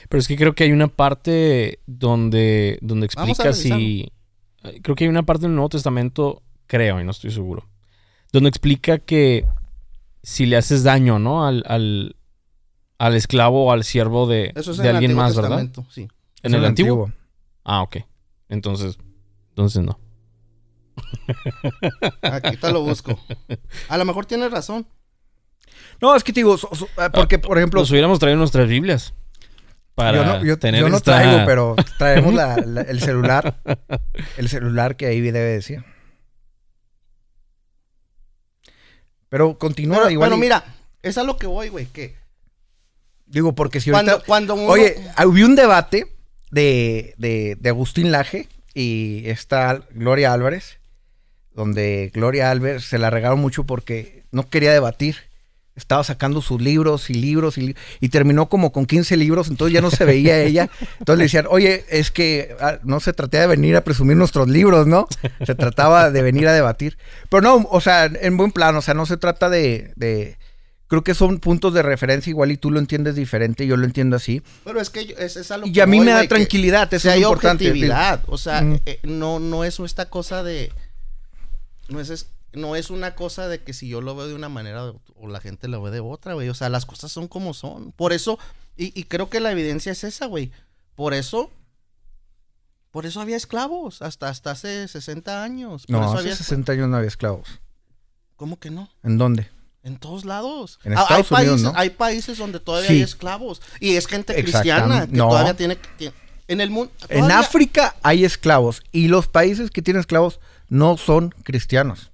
Pero es que creo que hay una parte donde, donde explica si. Creo que hay una parte del Nuevo Testamento, creo, y no estoy seguro, donde explica que si le haces daño, ¿no? Al, al, al esclavo o al siervo de, Eso es de en alguien más, ¿verdad? Sí. En el antiguo. Ah, ok. Entonces, entonces no. Aquí te lo busco. A lo mejor tienes razón. No, es que te digo, so- so- ah, porque por ejemplo, Nos hubiéramos traído nuestras Biblias. Para yo no, yo- tener yo no esta- traigo, pero traemos la- la- el celular. El celular que ahí debe decir. Pero continúa Pero, igual. bueno, y- mira, es a lo que voy, güey, que Digo, porque si cuando, ahorita. cuando uno... Oye, hubo un debate de, de, de Agustín Laje y está Gloria Álvarez, donde Gloria Álvarez se la regaron mucho porque no quería debatir. Estaba sacando sus libros y libros y, y terminó como con 15 libros, entonces ya no se veía ella. Entonces le decían, oye, es que ah, no se trataba de venir a presumir nuestros libros, ¿no? Se trataba de venir a debatir. Pero no, o sea, en buen plan, o sea, no se trata de, de creo que son puntos de referencia igual y tú lo entiendes diferente, yo lo entiendo así. Pero es que yo- es, es a lo Y a mí voy, me da tranquilidad, eso es hay importante. objetividad, o sea, Ujú. eh, no, no es esta cosa de... No es, es- no es una cosa de que si yo lo veo de una manera o la gente lo ve de otra, güey. O sea, las cosas son como son. Por eso, y, y creo que la evidencia es esa, güey. Por eso, por eso había esclavos, hasta, hasta hace 60 años. Por No, eso hace había 60 años no había esclavos. ¿Cómo que no? ¿En dónde? En todos lados. En Ah, hay, Estados Unidos, países, ¿no? hay países donde todavía Sí. hay esclavos. Y es gente cristiana que No. todavía tiene tiene- en el mundo. En África hay esclavos y los países que tienen esclavos no son cristianos.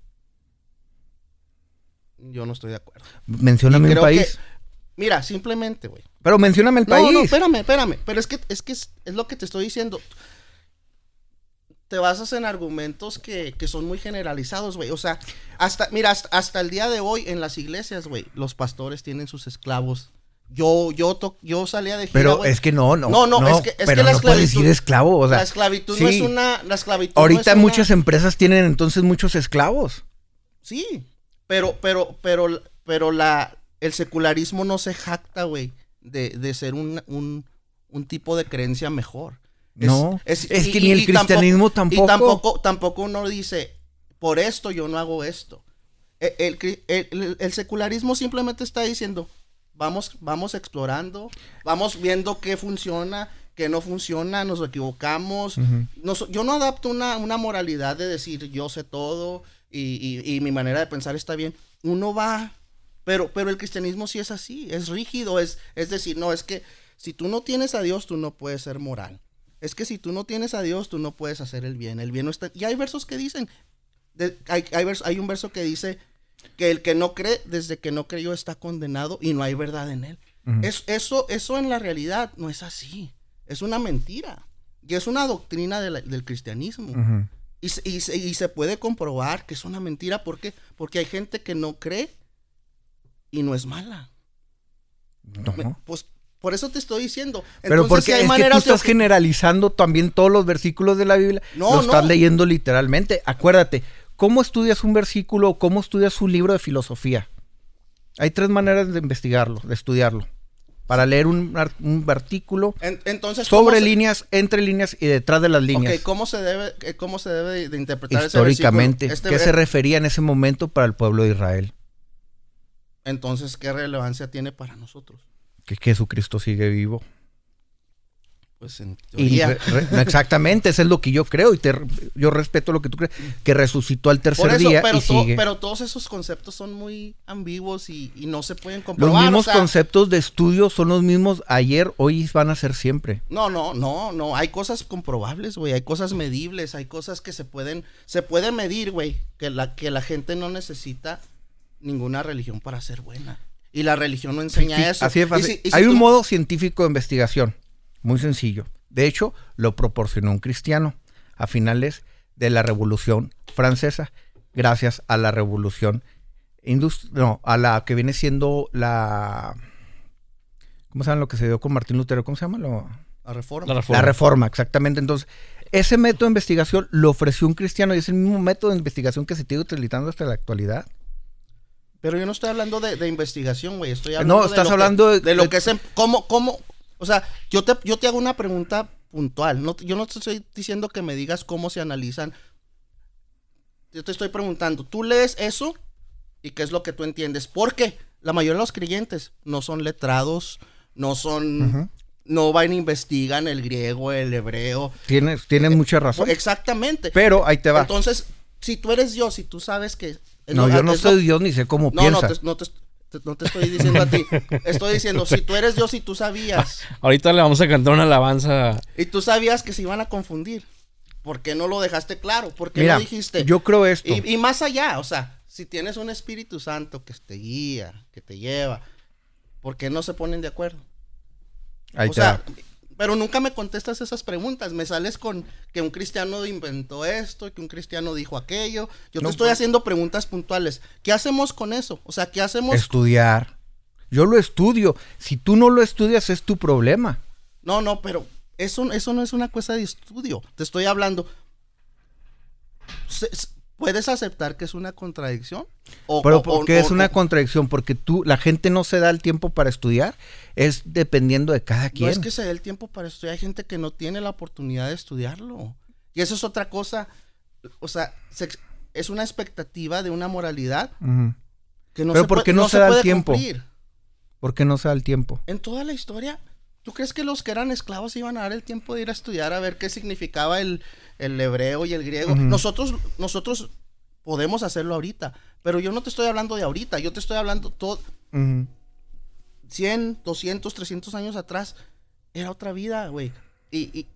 Yo no estoy de acuerdo. Mencióname un país. Mira, simplemente, güey. Pero mencióname el No, país. no, espérame, espérame. Pero es que es, que es, es lo que te estoy diciendo. Te basas en argumentos que, que son muy generalizados, güey. O sea, hasta, mira, hasta, hasta el día de hoy en las iglesias, güey, los pastores tienen sus esclavos. Yo, yo, to- yo salía de gira, Pero es que no, no. No, no, es que- es que la no puedes esclavitud- decir esclavo. O sea, la esclavitud no es una. La esclavitud no Ahorita una- muchas empresas tienen entonces muchos esclavos. Sí, pero, pero, pero, pero la, el secularismo no se jacta, güey, de, de ser un, un, un tipo de creencia mejor. No, es que ni el cristianismo tampoco. Y tampoco, tampoco uno dice, por esto yo no hago esto. E- El, el- el- el secularismo simplemente está diciendo, vamos, vamos explorando, vamos viendo qué funciona, qué no funciona, nos equivocamos. Nos- yo no adapto una, una moralidad de decir yo sé todo y, y- y mi manera de pensar está bien. Uno va, pero, pero el cristianismo sí es así, es rígido, es, es decir, no, es que si tú no tienes a Dios, tú no puedes ser moral. Es que si tú no tienes a Dios, tú no puedes hacer el bien. El bien no está. Y hay versos que dicen. de- hay, hay, vers- hay un verso que dice que el que no cree, desde que no creyó, está condenado y no hay verdad en él. Es, eso, eso en la realidad no es así. Es una mentira. Y es una doctrina de la- del cristianismo. Y, se, y, se, y se puede comprobar que es una mentira. ¿Por qué? Porque hay gente que no cree y no es mala. No. Me- Pues por eso te estoy diciendo. Pero porque si hay es que tú de estás generalizando también todos los versículos de la Biblia. No, lo estás no. leyendo literalmente. Acuérdate, ¿cómo estudias un versículo o cómo estudias un libro de filosofía? Hay tres maneras de investigarlo, de estudiarlo. Para leer un, ar- un artículo En- entonces, ¿cómo sobre se- líneas, entre líneas y detrás de las líneas. Ok, ¿cómo se debe, eh, cómo se debe de- interpretar ese históricamente. ¿Qué Este se ver- refería en ese momento para el pueblo de Israel? Entonces, ¿qué relevancia tiene para nosotros? Que Jesucristo sigue vivo. Pues en Y teoría. re- re- no, exactamente, eso es lo que yo creo y te, yo respeto lo que tú crees, que resucitó al tercer Por eso, día pero, y to- sigue. pero todos esos conceptos son muy ambiguos y, y no se pueden los comprobar. mismos o sea, conceptos de estudio son los mismos ayer, hoy y van a ser siempre. No, no, no, no. Hay cosas comprobables, güey. Hay cosas medibles. Hay cosas que se pueden, se puede medir, güey. Que la, que la gente no necesita ninguna religión para ser buena. Y la religión no enseña Sí, eso. así de Y fácil. si- y si Hay tú- un modo científico de investigación, muy sencillo. De hecho, lo proporcionó un cristiano a finales de la Revolución Francesa, gracias a la Revolución Indust no, a la que viene siendo la ¿Cómo se llama lo que se dio con Martín Lutero? ¿Cómo se llama? Lo- La reforma. La reforma. La reforma, exactamente. Entonces, ese método de investigación lo ofreció un cristiano y es el mismo método de investigación que se sigue utilizando hasta la actualidad. Pero yo no estoy hablando de, de investigación, güey. Estoy hablando No, de estás que- hablando de- de, lo que es. en- ¿Cómo, cómo? O sea, yo te, yo te hago una pregunta puntual. No, yo no te estoy diciendo que me digas cómo se analizan. Yo te estoy preguntando, ¿tú lees eso? ¿Y qué es lo que tú entiendes? Porque la mayoría de los creyentes no son letrados, no son. No van e investigan el griego, el hebreo. Tienes, tienes mucha razón. Exactamente. Pero ahí te va. Entonces, si tú eres Dios y tú sabes que. No, yo no es lo- soy Dios ni sé cómo no, no piensa. te, no, te, te- no te estoy diciendo a ti. Estoy diciendo, si tú eres Dios y tú sabías, Ahorita le vamos a cantar una alabanza. y tú sabías que se iban a confundir, ¿por qué no lo dejaste claro? ¿Por qué Mira, no dijiste? yo creo esto. Y, y más allá, o sea, si tienes un Espíritu Santo que te guía, que te lleva, ¿por qué no se ponen de acuerdo? Ahí o sea. Pero nunca me contestas esas preguntas. Me sales con que un cristiano inventó esto, que un cristiano dijo aquello. Yo No, te estoy pues- haciendo preguntas puntuales. ¿Qué hacemos con eso? O sea, ¿qué hacemos? Estudiar. Yo lo estudio. Si tú no lo estudias, es tu problema. No, no, pero eso, eso no es una cosa de estudio. Te estoy hablando. Se- se- ¿Puedes aceptar que es una contradicción? O, Pero o- ¿por o- qué es una contradicción? Porque tú, la gente no se da el tiempo para estudiar. Es dependiendo de cada No quien. es que se dé el tiempo para estudiar. Hay gente que no tiene la oportunidad de estudiarlo. Y eso es otra cosa. O sea, se- es una expectativa de una moralidad que no Pero se ¿por puede, qué no se da el tiempo? cumplir. ¿Por qué no se da el tiempo? En toda la historia, ¿tú crees que los que eran esclavos iban a dar el tiempo de ir a estudiar a ver qué significaba el, el hebreo y el griego? Nosotros, nosotros podemos hacerlo ahorita, pero yo no te estoy hablando de ahorita, yo te estoy hablando todo Ujú. 100, 200, 300 años atrás era otra vida, güey. Y, y,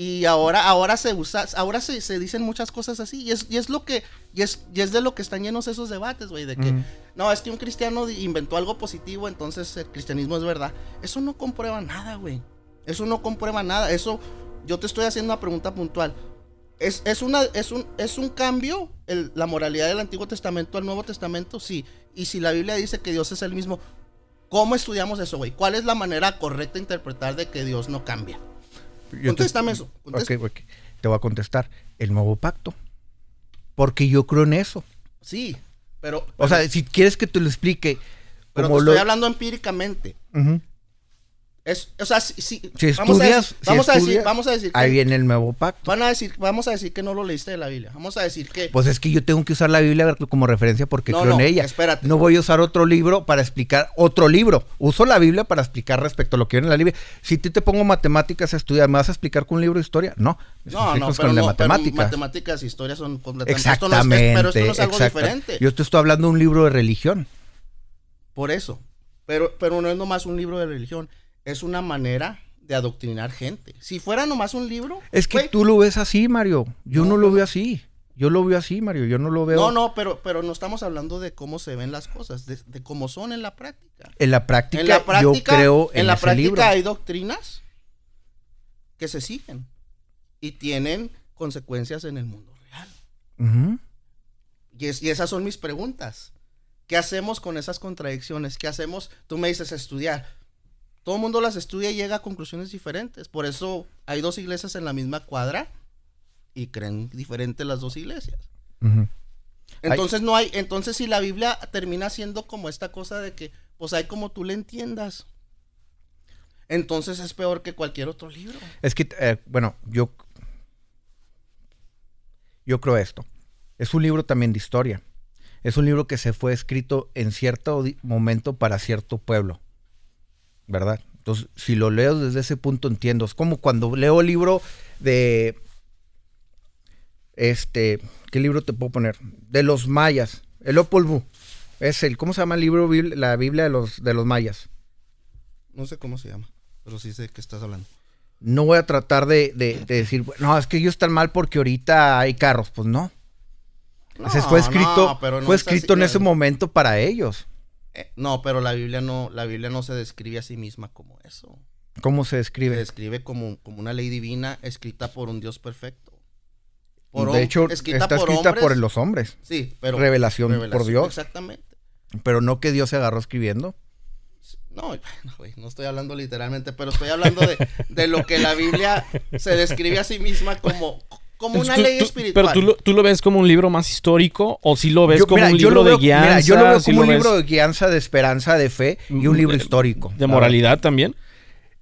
y ahora, ahora se usa, ahora se, se dicen muchas cosas así. Y es, y es lo que, y es, y es de lo que están llenos esos debates, güey. De que, no, es que un cristiano inventó algo positivo, entonces el cristianismo es verdad. Eso no comprueba nada, güey. Eso no comprueba nada. Eso, yo te estoy haciendo una pregunta puntual. ¿Es, es, una, es, un, ¿Es un cambio el- la moralidad del Antiguo Testamento al Nuevo Testamento? Sí. Y si la Biblia dice que Dios es el mismo, ¿cómo estudiamos eso, güey? ¿Cuál es la manera correcta de interpretar de que Dios no cambia? Contéstame eso. contesta- Ok, ok. Te voy a contestar. El nuevo pacto. Porque yo creo en eso. Sí, pero... O sea, si quieres que te lo explique. pero como te lo- estoy hablando empíricamente. Es, o sea, si, si- Si vamos a estudias, decir, si vamos, a decir, vamos a decir que- ahí viene el nuevo pacto. Van a decir, vamos a decir que no lo leíste de la Biblia. Vamos a decir que. Pues es que yo tengo que usar la Biblia como referencia porque No, creo no, en ella. espérate. No voy a usar otro libro para explicar otro libro. Uso la Biblia para explicar respecto a lo que viene en la Biblia. Si a ti te pongo matemáticas a estudiar, ¿me vas a explicar con un libro de historia? No. no, no, pero, con no, pero matemáticas. matemáticas y historia son completamente. esto es- Exactamente. pero esto no es algo exacta- diferente. Yo te estoy hablando de un libro de religión. Por eso. Pero, pero no es nomás un libro de religión. Es una manera de adoctrinar gente. Si fuera nomás un libro. Es que tú lo ves así, Mario. Yo no, No, lo veo así. Yo lo veo así, Mario. Yo no lo veo. No, no, pero, pero no estamos hablando de cómo se ven las cosas, de, de cómo son en la práctica. En la práctica, en la práctica, yo creo en, en la ese práctica libro. hay doctrinas que se siguen y tienen consecuencias en el mundo real. Y, es- y esas son mis preguntas. ¿Qué hacemos con esas contradicciones? ¿Qué hacemos? Tú me dices estudiar. Todo el mundo las estudia y llega a conclusiones diferentes. Por eso hay dos iglesias en la misma cuadra y creen diferente las dos iglesias. Entonces no hay, entonces si la Biblia termina siendo como esta cosa de que, pues hay como tú le entiendas. Entonces es peor que cualquier otro libro. Es que, eh, bueno, yo. Yo creo esto. Es un libro también de historia. Es un libro que se fue escrito en cierto momento para cierto pueblo. ¿Verdad? Entonces, si lo leo desde ese punto, entiendo. Es como cuando leo el libro de. Este. ¿Qué libro te puedo poner? De los mayas. El Opol Vuh. Es el. ¿Cómo se llama el libro? La Biblia de los, de los mayas. No sé cómo se llama, pero sí sé de qué estás hablando. no voy a tratar de, de- de decir, no, es que ellos están mal porque ahorita hay carros. Pues no. Fue escrito, no, pero no fue así, escrito en ese momento para ellos. Eh, no, pero la Biblia no, la Biblia no se describe a sí misma como eso. ¿Cómo se Se describe? describe como, como una ley divina escrita por un Dios perfecto. de hom- hecho, está escrita por los hombres. Sí, pero Revelación por Dios. Exactamente. Pero no que Dios se agarró escribiendo. No, no, güey, no estoy hablando literalmente, pero estoy hablando de, de lo que la Biblia se describe a sí misma como, como una Tú- ley tú- espiritual. Pero tú lo, tú lo ves como un libro más histórico o si lo ves Yo- como mira, un libro veo- de guianza. mira, yo lo veo si como un ves libro de guianza, de esperanza, de fe y un libro de- histórico. de moralidad también.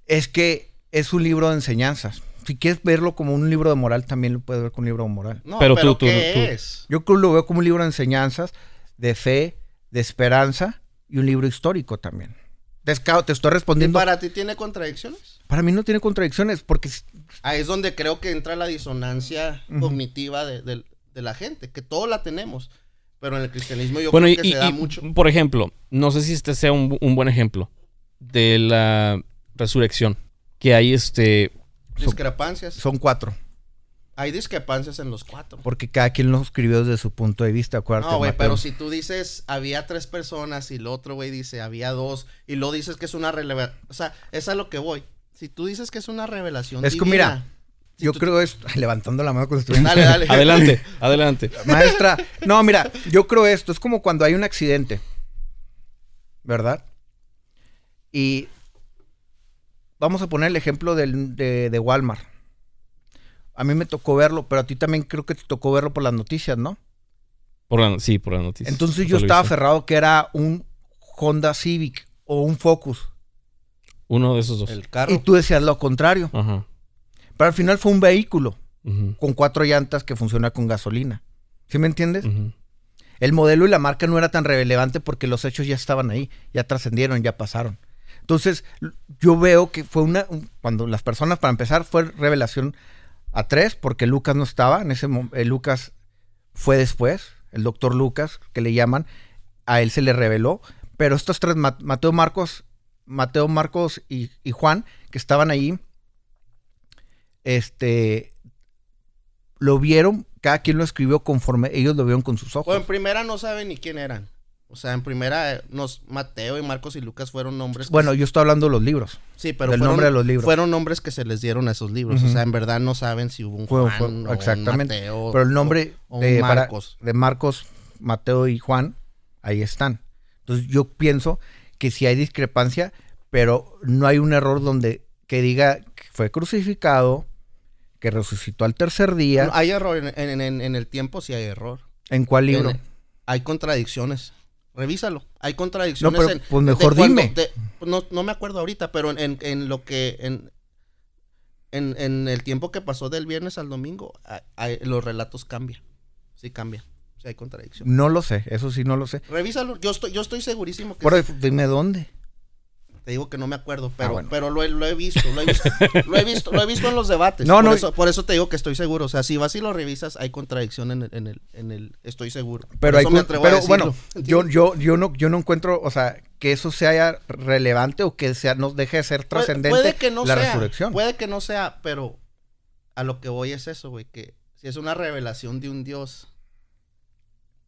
Es que es un libro de enseñanzas. Si quieres verlo como un libro de moral, también lo puedes ver como un libro de moral. No, Pero pero, tú- tú- ¿qué tú- es? Yo lo veo como un libro de enseñanzas, de fe, de esperanza y un libro histórico también. Te, estoy ¿Y respondiendo. Para... para ti tiene contradicciones? Mí no tiene contradicciones porque Ahí es donde creo que entra la disonancia cognitiva de, de- de la gente, que todos la tenemos. Pero en el cristianismo yo Bueno, creo y, que y- se da y, mucho. por ejemplo, no sé si este sea un, un buen ejemplo de la resurrección. Que hay este. Discrepancias. son cuatro. Hay discrepancias en los cuatro. Porque cada quien lo escribió desde su punto de vista. acuérdate, No, güey, pero si tú dices había tres personas y el otro güey dice había dos y lo dices que es una revelación, o sea, es a lo que voy. Si tú dices que es una revelación Es que divina, mira, si Yo tú- creo esto. Levantando la mano con estudiantes. Dale, dale. Adelante, adelante. Maestra, no, mira, yo creo esto. Es como cuando hay un accidente. ¿Verdad? Y vamos a poner el ejemplo del- de, de Walmart. A mí me tocó verlo, pero a ti también creo que te tocó verlo por las noticias, ¿no? Por la, sí, por las noticias. Entonces yo estaba aferrado que era un Honda Civic o un Focus. Uno de esos dos. El carro. Y tú decías lo contrario. Ajá. Pero al final fue un vehículo con cuatro llantas que funciona con gasolina. ¿Sí me entiendes? El modelo y la marca no era tan relevante porque los hechos ya estaban ahí, ya trascendieron, ya pasaron. Entonces, yo veo que fue una. un- Cuando las personas, para empezar, fue revelación a tres, porque Lucas no estaba. En ese momento, Lucas fue después, el doctor Lucas, que le llaman, a él se le reveló. Pero estos tres, Ma- Mateo Marcos, Mateo Marcos y, y Juan, que estaban ahí, este. Lo vieron, cada quien lo escribió conforme ellos lo vieron con sus ojos. Bueno, en primera no saben ni quién eran. O sea, en primera, eh, nos, Mateo y Marcos y Lucas fueron nombres. Bueno, yo estoy hablando de los libros. Sí, pero Del fueron, nombre de los libros. fueron nombres que se les dieron a esos libros. O sea, en verdad no saben si hubo un Fue- Juan fue- o un exactamente. Mateo Pero el nombre o- o de, un para- Marcos. de Marcos, Mateo y Juan, ahí están. Entonces yo pienso que sí hay discrepancia, pero no hay un error donde que diga que fue crucificado, que resucitó al tercer día. No, hay error en, en- en- en el tiempo, sí hay error. ¿En cuál libro? Hay contradicciones. Revísalo. Hay contradicciones. No, pero, pues, de mejor cuando- dime. de- no, no me acuerdo ahorita, pero en, en- en lo que. En, en, en el tiempo que pasó del viernes al domingo, hay- hay- los relatos cambian. Sí, cambian. Sí, hay contradicción. No lo sé, eso sí no lo sé. Revísalo. Yo estoy, yo estoy segurísimo que. Por sí. dime dónde. Te digo que no me acuerdo, pero, bueno. pero lo, he, lo he visto, lo he visto, lo he visto, lo he visto en los debates. No, por no. Eso, por eso te digo que estoy seguro. O sea, si vas y lo revisas, hay contradicción en el, en el, en el estoy seguro. Por Pero, hay eso me cu- atrevo a pero bueno, yo, yo, yo, no, yo no encuentro, o sea, que eso sea relevante o que sea, nos deje de ser Puede- trascendente puede que no la sea, resurrección. Puede que no sea, pero a lo que voy es eso, güey, que si es una revelación de un Dios,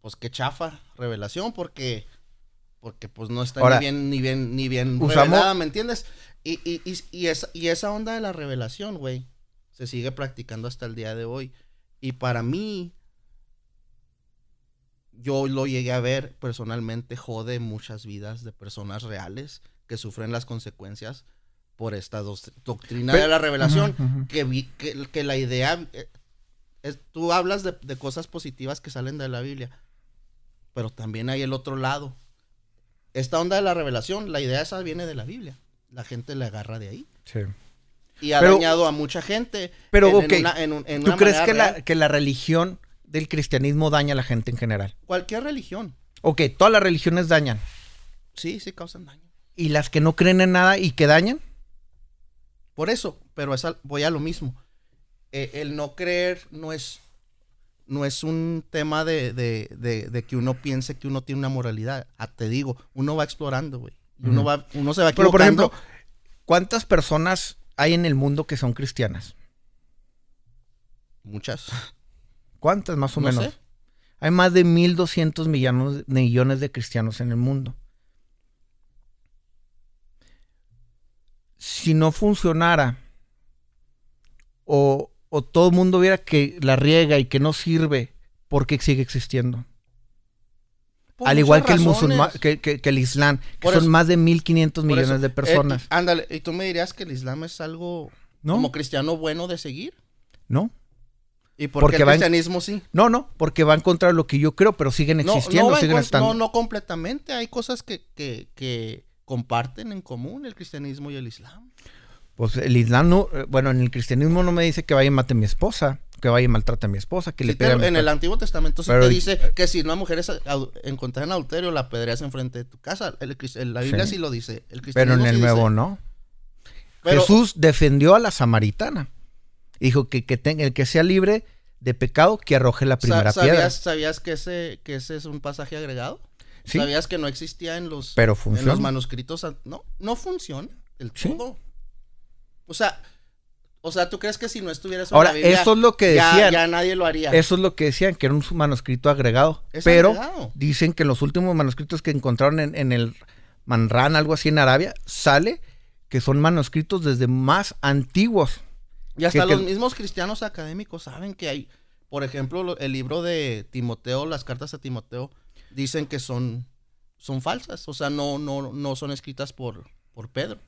pues qué chafa revelación, porque porque pues no está Ahora, ni bien, ni bien, ni bien usamos- revelada, ¿me entiendes? Y, y, y, y esa, y esa onda de la revelación, güey, se sigue practicando hasta el día de hoy. Y para mí, yo lo llegué a ver personalmente, jode muchas vidas de personas reales que sufren las consecuencias por esta doctrina Pero- de la revelación. Que, vi, que, que la idea, eh, es- tú hablas de, de cosas positivas que salen de la Biblia, pero también hay el otro lado. Esta onda de la revelación, la idea esa viene de la Biblia. La gente le agarra de ahí. Sí. Y ha Pero- dañado a mucha gente. Pero, en, en ok, una- en un- en ¿Tú crees que la, que la religión del cristianismo daña a la gente en general? Cualquier religión. Ok, todas las religiones dañan. Sí, sí causan daño. ¿Y las que no creen en nada y que dañan? Por eso, pero esa, voy a lo mismo. Eh, el no creer no es, no es un tema de, de- de- de que uno piense que uno tiene una moralidad. Ah, te digo, uno va explorando, güey. Y uno, Ujú. va, uno se va Pero, por ejemplo, ¿cuántas personas hay en el mundo que son cristianas? Muchas. ¿Cuántas más o No menos? sé. Hay más de 1.200 millones, millones de cristianos en el mundo. Si no funcionara o, o todo el mundo viera que la riega y que no sirve, ¿por qué sigue existiendo? Por Al igual que el musulmán, que, que- que el islam, que Por son eso- más de 1.500 Por millones eso, de personas. eh, y- ándale, y tú me dirías que el Islam es algo ¿No? como cristiano bueno de seguir. ¿No? ¿Y por Porque qué el cristianismo sí? No, no, porque va en contra de lo que yo creo, pero siguen No, existiendo, no, en siguen estando. no, no completamente. Hay cosas que, que, que comparten en común el cristianismo y el Islam. Pues el Islam no, eh, bueno, en el cristianismo no me dice que vaya y mate a mi esposa, que vaya y maltrate a mi esposa, que le Sí te- pegue a mi en el. Antiguo Testamento sí Pero- te dice que si una mujer es au- encontrada en adulterio, la pedreas enfrente de tu casa. El el- la Biblia sí, Sí. lo dice. El Pero en el sí nuevo dice. no. Pero- Jesús defendió a la samaritana. Dijo que, que ten- el que sea libre de pecado, que arroje la primera ¿Sabías, piedra. ¿Sabías que ese, que ese es un pasaje agregado? Sí, ¿Sabías que no existía en los, pero en los manuscritos? an- No, no funciona del Sí. O sea, o sea, ¿tú crees que si no estuviera eso en Ahora, la Biblia, eso es lo que decían. ya nadie lo haría? Eso es lo que decían, que era un manuscrito agregado. Es pero agregado. dicen que en los últimos manuscritos que encontraron en, en el Manran, algo así en Arabia, sale que son manuscritos desde más antiguos. Y hasta que- los mismos cristianos académicos saben que hay, por ejemplo, lo- el libro de Timoteo, las cartas a Timoteo, dicen que son, son falsas. O sea, no, no, no son escritas por, por Pedro.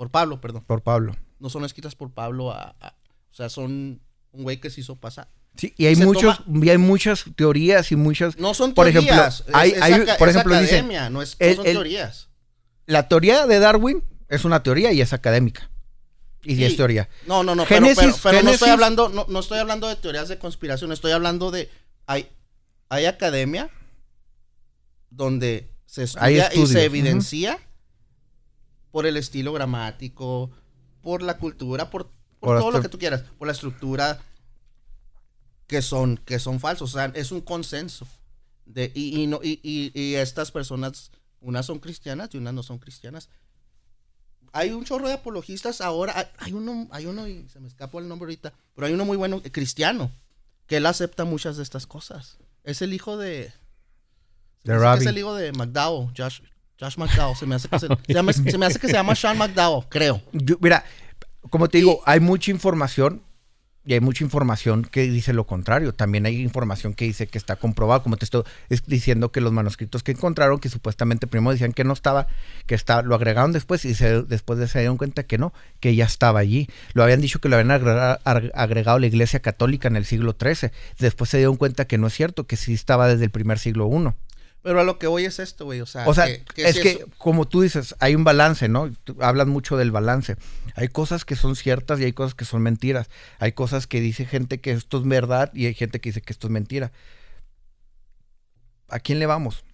Por Pablo, perdón. Por Pablo. No son escritas por Pablo. a- a- o sea, son Un güey que se hizo pasar. Sí, y hay Se muchos, y hay muchas teorías y muchas. No son Por ejemplo, teorías. es- hay- es por es ejemplo, dicen, academia, no, es, no el- son el- teorías. La teoría de Darwin es una teoría y es académica. Y Sí. es teoría. No, no, no, Génesis- pero, pero, pero no estoy hablando, no, no estoy hablando de teorías de conspiración, estoy hablando de hay, hay academia donde se estudia y se evidencia por el estilo gramático, por la cultura, por, por Por todo lo que tú quieras, por la estructura que son, que son falsos. O sea, es un consenso. De, y, y, no, y, y- estas personas, unas son cristianas y unas no son cristianas. Hay un chorro de apologistas ahora. hay- Hay uno, hay uno, y se me escapó el nombre ahorita, pero hay uno muy bueno, cristiano, que él acepta muchas de estas cosas. Es el hijo de. De Rabbi. es el hijo de McDowell, Josh, Josh McDowell. Se me, hace que se, se llama- se me hace que se llama Sean McDowell, creo. Yo- mira, como te digo, hay mucha información y hay mucha información que dice lo contrario. También hay información que dice que está comprobado, como te estoy es- diciendo que los manuscritos que encontraron, que supuestamente primero decían que no estaba, que está, lo agregaron después y se, después de se dieron cuenta que no, que ya estaba allí. Lo habían dicho que lo habían agrega- ar- agregado la Iglesia Católica en el siglo XIII. Después se dieron cuenta que no es cierto, que sí estaba desde el primer siglo I. Pero a lo que voy es esto, güey. O sea, O sea, que- que es si que, eso- como tú dices, hay un balance, ¿no? Tú hablas mucho del balance. Hay cosas que son ciertas y hay cosas que son mentiras. Hay cosas que dice gente que esto es verdad y hay gente que dice que esto es mentira. ¿A quién le vamos?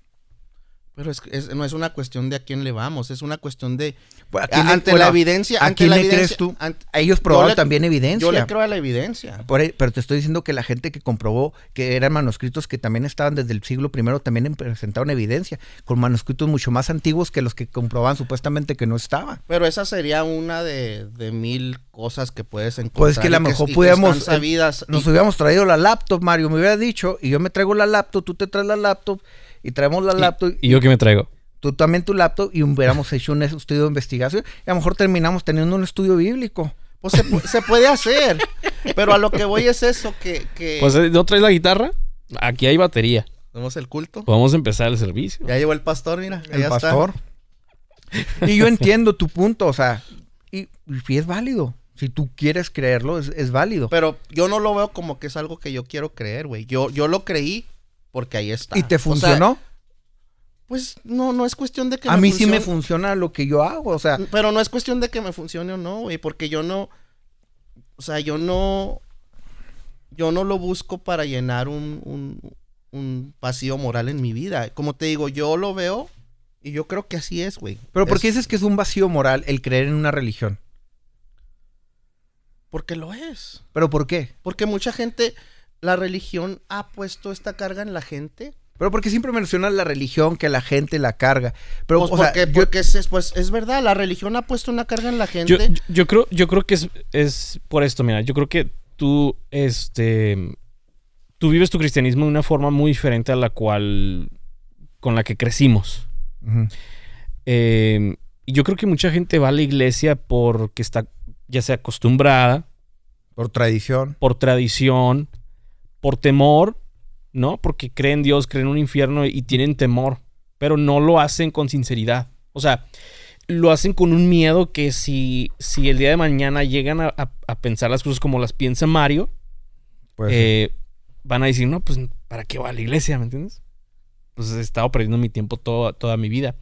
Pero es, es- no es una cuestión de a quién le vamos, es una cuestión de Pues, ¿a quién le- ante bueno, la evidencia, ¿A ante quién la le evidencia, crees tú? ante- A ellos probaron le- también evidencia. yo le creo a la evidencia. Por pero te estoy diciendo que la gente que comprobó que eran manuscritos que también estaban desde el siglo I también presentaron evidencia, con manuscritos mucho más antiguos que los que comprobaban supuestamente que no estaban. Pero esa sería una de, de mil cosas que puedes encontrar. Pues es que a lo mejor pudiéramos. sabidas. Nos y- hubiéramos traído la laptop, Mario. Me hubiera dicho, y yo me traigo la laptop, tú te traes la laptop, y traemos la laptop, ¿Y yo qué me traigo? tú también tu laptop, y hubiéramos hecho un estudio de investigación. Y a lo mejor terminamos teniendo un estudio bíblico. pues se, pu- se puede hacer. Pero a lo que voy es eso, que... que Pues, ¿no traes la guitarra? Aquí hay batería. Hacemos el culto. Podemos empezar el servicio. Ya llegó el pastor, mira. El ya está. pastor. Y yo entiendo tu punto, o sea, y, y es válido. Si tú quieres creerlo, es, es válido. Pero yo no lo veo como que es algo que yo quiero creer, güey. Yo, yo lo creí porque ahí está. ¿Y te O sea, funcionó? pues no, no es cuestión de que a mí sí me funciona lo que yo hago, o sea, Pero no es cuestión de que me funcione o no, güey, porque yo no, o sea, yo no, yo no lo busco para llenar un, un, un vacío moral en mi vida. Como te digo, yo lo veo y yo creo que así es, güey. pero ¿por qué dices que es un vacío moral el creer en una religión? Porque lo es. ¿Pero por qué? Porque mucha gente, la religión ha puesto esta carga en la gente. Pero porque siempre mencionas la religión que la gente la carga. Pero, Pues o sea, porque, yo- porque es, pues, es verdad, la religión ha puesto una carga en la gente. Yo, yo creo, yo creo que es, es por esto, mira, yo creo que tú, este, tú vives tu cristianismo de una forma muy diferente a la cual, con la que crecimos. Ujú. Eh, y yo creo que mucha gente va a la iglesia porque está, ya sea acostumbrada, por tradición. por tradición, por temor, ¿no? Porque creen en Dios, creen en un infierno y tienen temor, pero no lo hacen con sinceridad. O sea, lo hacen con un miedo que si, si el día de mañana llegan a, a- a pensar las cosas como las piensa Mario, Pues, eh, van a decir, no, pues, ¿para qué voy a la iglesia? ¿Me entiendes? Pues he estado perdiendo mi tiempo toda, toda mi vida.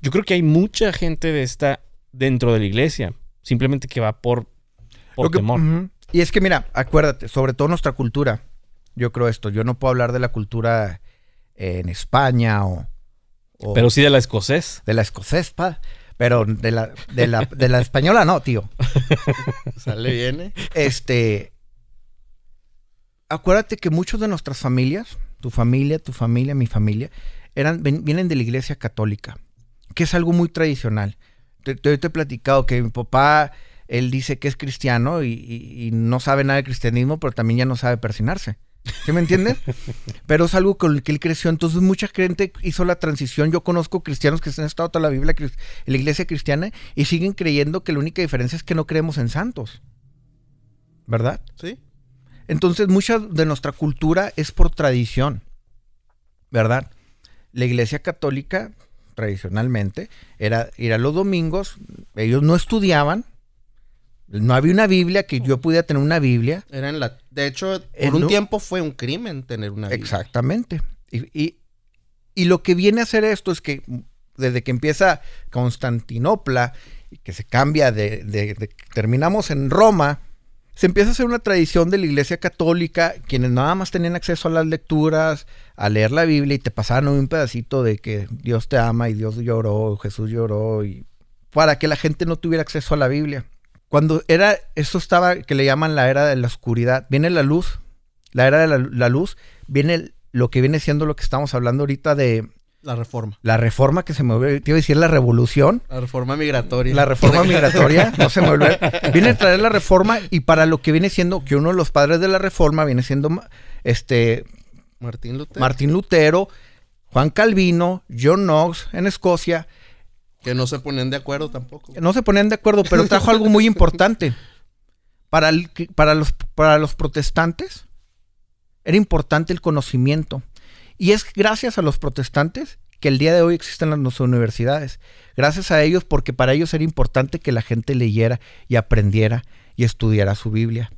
Yo creo que hay mucha gente de esta dentro de la iglesia, simplemente que va por, por que- temor. Y es que mira, acuérdate, sobre todo nuestra cultura, yo creo esto, yo no puedo hablar de la cultura en España o, o Pero sí de la escocés. de la escocesa, pero de la, de la, de la española no, tío. Sale bien, ¿eh? Este, acuérdate que muchos de nuestras familias, tu familia, tu familia, mi familia, eran, ven- vienen de la iglesia católica, que es algo muy tradicional. Te, te- te he platicado que mi papá, él dice que es cristiano y, y- y no sabe nada de cristianismo, pero también ya no sabe persinarse. ¿Sí me entiendes? pero es algo con el que él creció. Entonces mucha gente hizo la transición. Yo conozco cristianos que se han estado toda la Biblia en la iglesia cristiana y siguen creyendo que la única diferencia es que no creemos en santos. ¿Verdad? Sí. Entonces, mucha de nuestra cultura es por tradición, ¿verdad? La iglesia católica, tradicionalmente, era ir a los domingos, ellos no estudiaban, No había una Biblia que yo pudiera tener una Biblia. Era en la... De hecho, En por un lu- tiempo fue un crimen tener una Biblia. Exactamente. Y, y- y lo que viene a hacer esto es que desde que empieza Constantinopla, que se cambia de, de- de- terminamos en Roma, se empieza a hacer una tradición de la Iglesia Católica, quienes nada más tenían acceso a las lecturas, a leer la Biblia y te pasaban un pedacito de que Dios te ama y Dios lloró, Jesús lloró, y para que la gente no tuviera acceso a la Biblia. Cuando era, eso estaba, que le llaman la era de la oscuridad, viene la luz, la era de la, la luz, viene el- lo que viene siendo lo que estamos hablando ahorita de La reforma. la reforma que se me olvidó, te iba a decir la revolución, La reforma migratoria. la reforma migratoria, no se me olvidó. Viene a traer la reforma y para lo que viene siendo, que uno de los padres de la reforma viene siendo este Martín Lutero. Martín Lutero, Juan Calvino, John Knox en Escocia. Que no se ponían de acuerdo tampoco. No se ponían de acuerdo, pero trajo algo muy importante. Para, los, para los protestantes era importante el conocimiento. Y es gracias a los protestantes que el día de hoy existen las universidades. Gracias a ellos porque para ellos era importante que la gente leyera y aprendiera y estudiara su Biblia.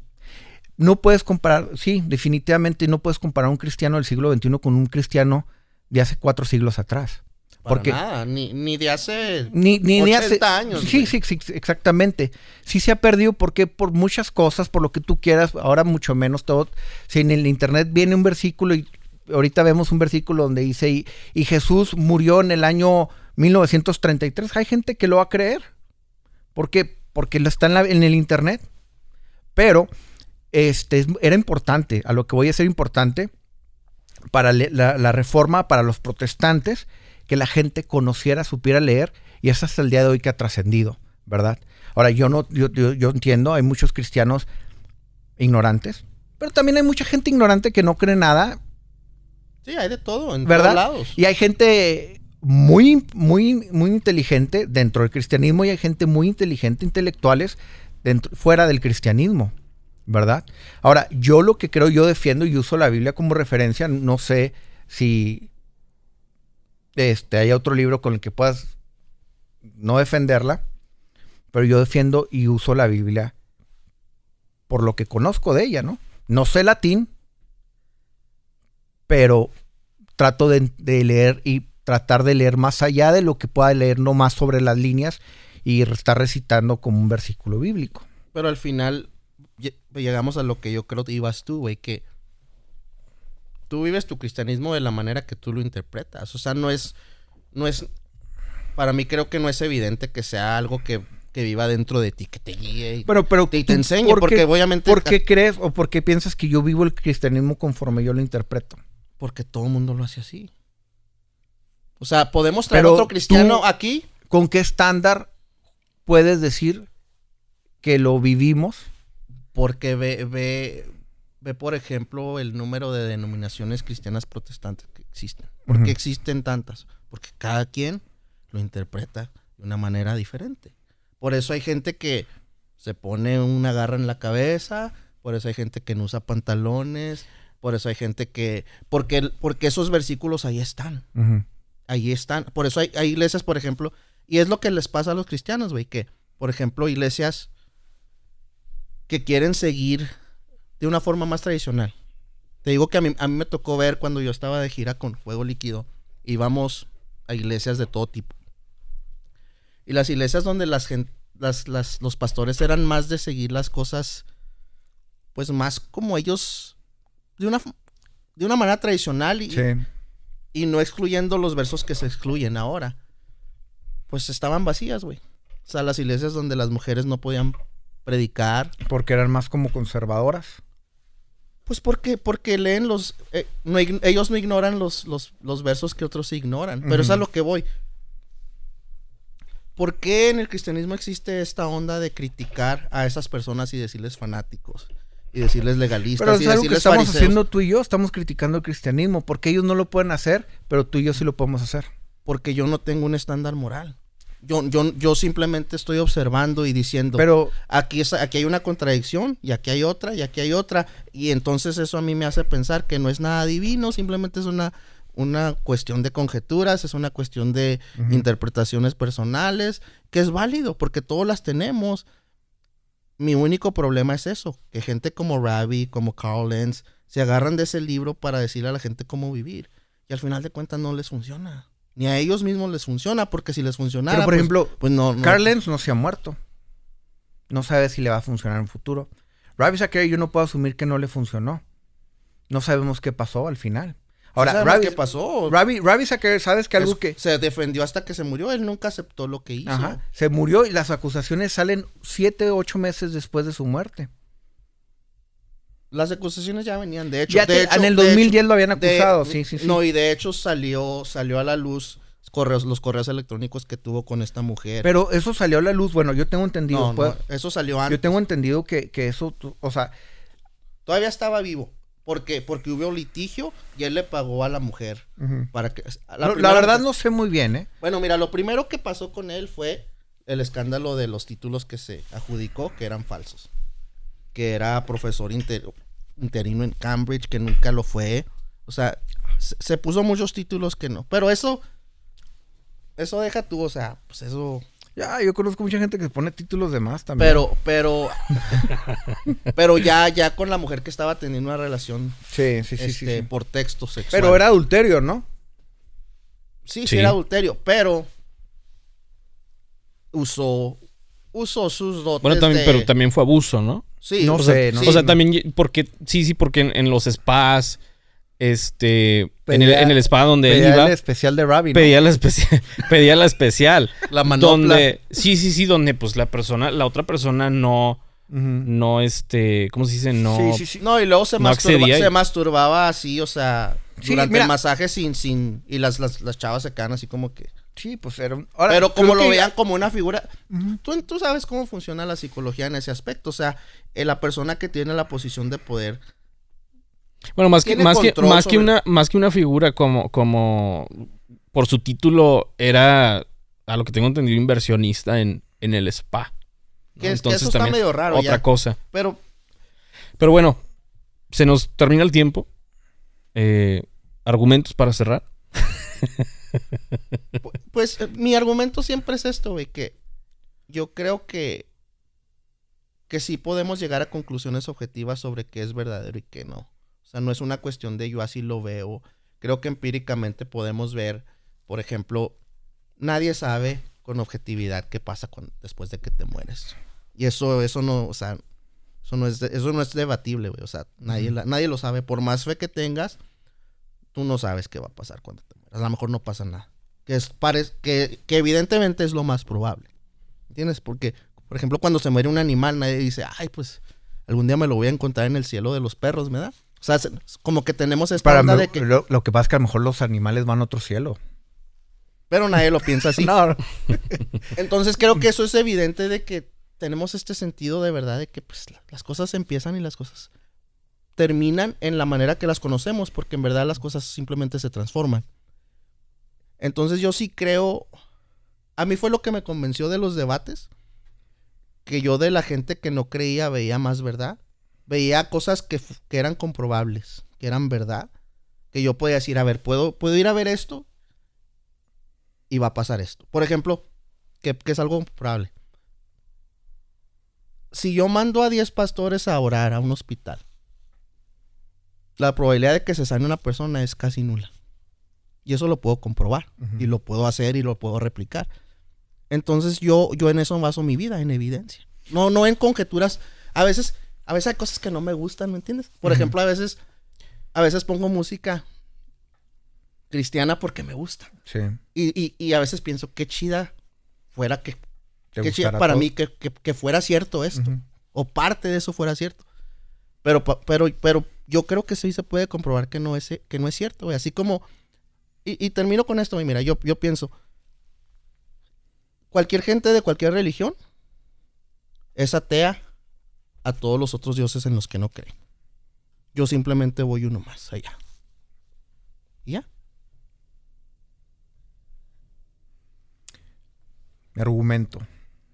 No puedes comparar, sí, definitivamente no puedes comparar un cristiano del siglo XXI con un cristiano de hace cuatro siglos atrás. Para porque nada, ni, ni de hace ni, ni, ni 80 hace años. Sí, sí, sí, exactamente. Sí se ha perdido porque por muchas cosas, por lo que tú quieras, ahora mucho menos todo. Si en el internet viene un versículo y ahorita vemos un versículo donde dice y, y Jesús murió en el año 1933, hay gente que lo va a creer. ¿Por qué? Porque lo está en, la- en el internet. Pero este es- era importante, a lo que voy a ser importante para la reforma para los protestantes que la gente conociera, supiera leer, y es hasta el día de hoy que ha trascendido, ¿verdad? Ahora, yo no, yo, yo, yo entiendo, hay muchos cristianos ignorantes, pero también hay mucha gente ignorante que no cree nada, Sí, hay de todo, en ¿verdad? todos lados. Y hay gente muy, muy, muy inteligente dentro del cristianismo y hay gente muy inteligente, intelectuales, dentro, fuera del cristianismo, ¿verdad? Ahora, yo lo que creo, yo defiendo y uso la Biblia como referencia, no sé si este, hay otro libro con el que puedas no defenderla, pero yo defiendo y uso la Biblia por lo que conozco de ella, ¿no? No sé latín, pero trato de, leer y tratar de leer más allá de lo que pueda leer, no más sobre las líneas y estar recitando como un versículo bíblico. Pero al final lle- llegamos a lo que yo creo que ibas tú, güey, que tú vives tu cristianismo de la manera que tú lo interpretas. O sea, no es, no es, para mí creo que no es evidente que sea algo que, que viva dentro de ti, que te guíe y Pero, pero te, enseñe, ¿por porque qué- obviamente... ¿Por qué crees o por qué piensas que yo vivo el cristianismo conforme yo lo interpreto? Porque todo el mundo lo hace así. O sea, podemos traer Pero otro cristiano tú- aquí. ¿Con qué estándar puedes decir que lo vivimos? Porque ve, ve, ve, por ejemplo, el número de denominaciones cristianas protestantes que existen. ¿Por qué existen tantas? Porque cada quien lo interpreta de una manera diferente. Por eso hay gente que se pone una garra en la cabeza, por eso hay gente que no usa pantalones, por eso hay gente que... Porque, porque esos versículos ahí están ahí están. Por eso hay, hay iglesias, por ejemplo, y es lo que les pasa a los cristianos, güey, que, por ejemplo, iglesias que quieren seguir de una forma más tradicional. Te digo que a mí, a mí me tocó ver cuando yo estaba de gira con Fuego Líquido, íbamos a iglesias de todo tipo. Y las iglesias donde las, las, las- los pastores eran más de seguir las cosas, pues más como ellos, de una, de una manera tradicional y, Sí. y no excluyendo los versos que se excluyen ahora. Pues estaban vacías, güey. O sea, las iglesias donde las mujeres no podían predicar. Porque eran más como conservadoras. Pues porque, porque leen los... eh, no ellos no ignoran los, los, los versos que otros ignoran. Pero es a lo que voy. ¿Por qué en el cristianismo existe esta onda de criticar a esas personas y decirles fanáticos? Y decirles legalistas Pero es y algo que decirles estamos fariseos? haciendo tú y yo, estamos criticando el cristianismo, porque ellos no lo pueden hacer, pero tú y yo sí lo podemos hacer. Porque yo no tengo un estándar moral. Yo, yo, yo simplemente estoy observando y diciendo... Pero aquí, es, aquí hay una contradicción y aquí hay otra y aquí hay otra. Y entonces eso a mí me hace pensar que no es nada divino, simplemente es una, una cuestión de conjeturas, es una cuestión de interpretaciones personales, que es válido porque todos las tenemos. mi único problema es eso, que gente como Ravi, como Carl Lenz, se agarran de ese libro para decirle a la gente cómo vivir. Y al final de cuentas no les funciona. Ni a ellos mismos les funciona, porque si les funcionara... Pero, por pues- ejemplo, pues no, no- Carl Lenz no se ha muerto. No sabe si le va a funcionar en el futuro. Ravi Zachary yo no puedo asumir que no le funcionó. No sabemos qué pasó al final. Ahora, ¿sabemos Ravi, qué pasó? Ravi, Ravi ¿sabes que algo Es- que... Se defendió hasta que se murió. Él nunca aceptó lo que hizo. Ajá, se murió y las acusaciones salen siete, ocho meses después de su muerte. Las acusaciones ya venían. De hecho, Ya de hecho- en el de 2010 hecho- lo habían de- acusado, sí, sí, sí. No, y de hecho salió, salió a la luz correos, los correos electrónicos que tuvo con esta mujer. Pero eso salió a la luz. Bueno, yo tengo entendido. no, pues, no, eso salió antes. yo tengo entendido que, que eso, o sea, Todavía estaba vivo. Porque, porque hubo litigio y él le pagó a la mujer. Para que, la, No, la primera- verdad no sé muy bien, ¿eh? Bueno, mira, lo primero que pasó con él fue el escándalo de los títulos que se adjudicó que eran falsos. Que era profesor inter- interino en Cambridge, que nunca lo fue. O sea, se, se puso muchos títulos que no. Pero eso, eso deja tú, o sea, pues eso. Ya, yo conozco mucha gente que se pone títulos de más también. Pero, pero, pero ya, ya con la mujer que estaba teniendo una relación Sí, sí, sí, sí, este, sí. por texto sexual. Pero era adulterio, ¿no? Sí, sí, Sí. era adulterio, pero usó, usó sus dotes Bueno, también, de- pero también fue abuso, ¿no? Sí, No o sé, sea, no o sea, sí, también, porque, sí, sí, porque en, en los spas, este, en, el, en el spa donde él Pedía iba, el especial de Ravi, ¿no? pedía la especial, pedía la especial. La manopla. donde, sí, sí, sí, donde pues la persona, la otra persona no, no, este, ¿cómo se dice? No, Sí, sí, sí. No, y luego se, No masturba- y- se masturbaba así, o sea, Sí, durante mira. el masaje sin, sin, y las, las, las chavas se quedan así como que. Sí, pues era un... Ahora, pero como lo que- vean como una figura, tú, tú sabes cómo funciona la psicología en ese aspecto, o sea, eh, la persona que tiene la posición de poder, Bueno, más que, más que, más que sobre- una, más que una figura como, como por su título era, a lo que tengo entendido, inversionista en, en el spa. ¿no? que, es, que eso está medio raro otra ya. cosa. Pero Pero bueno, se nos termina el tiempo. Eh, argumentos para cerrar. Pu- Pues eh, mi argumento siempre es esto, güey, que yo creo que que sí podemos llegar a conclusiones objetivas sobre qué es verdadero y qué no. O sea, no es una cuestión de yo así lo veo. Creo que empíricamente podemos ver, por ejemplo, nadie sabe con objetividad qué pasa con- después de que te mueres. Y eso eso no, o sea, eso no es eso no es debatible, güey, o sea, nadie la- nadie lo sabe por más fe que tengas, tú no sabes qué va a pasar cuando te. A lo mejor no pasa nada que es parec- que, que evidentemente es lo más probable. ¿Entiendes? Porque, por ejemplo, cuando se muere un animal, nadie dice, ay, pues algún día me lo voy a encontrar en el cielo de los perros, ¿verdad? O sea, se- como que tenemos esta Para onda mí, de que. lo, lo que pasa es que a lo mejor los animales van a otro cielo. Pero nadie lo piensa así. No, Entonces creo que eso es evidente de que tenemos este sentido de verdad de que pues, la- las cosas empiezan y las cosas terminan en la manera que las conocemos, porque en verdad las cosas simplemente se transforman. Entonces yo sí creo, a mí fue lo que me convenció de los debates, que yo de la gente que no creía veía más verdad, veía cosas que, que eran comprobables, que eran verdad, que yo podía decir, a ver, ¿puedo, puedo ir a ver esto? Y va a pasar esto. Por ejemplo, que, que es algo probable. Si yo mando a 10 pastores a orar a un hospital, la probabilidad de que se sane una persona es casi nula. Y eso lo puedo comprobar. Ujú. Y lo puedo hacer y lo puedo replicar. Entonces yo, yo en eso baso mi vida, en evidencia. No, no en conjeturas. A veces, a veces hay cosas que no me gustan, ¿me entiendes? Por Ujú. ejemplo, a veces, a veces pongo música cristiana porque me gusta. sí. Y, y, y a veces pienso, qué chida fuera que, qué chida para todo. mí que, que- que fuera cierto esto. Ujú. O parte de eso fuera cierto. Pero, pero, pero yo creo que sí se puede comprobar que no es, que no es cierto, güey. Así como. Y, y termino con esto. Mira, yo, yo pienso. Cualquier gente de cualquier religión es atea a todos los otros dioses en los que no creen. Yo simplemente voy uno más allá. ¿Y ya? Mi argumento.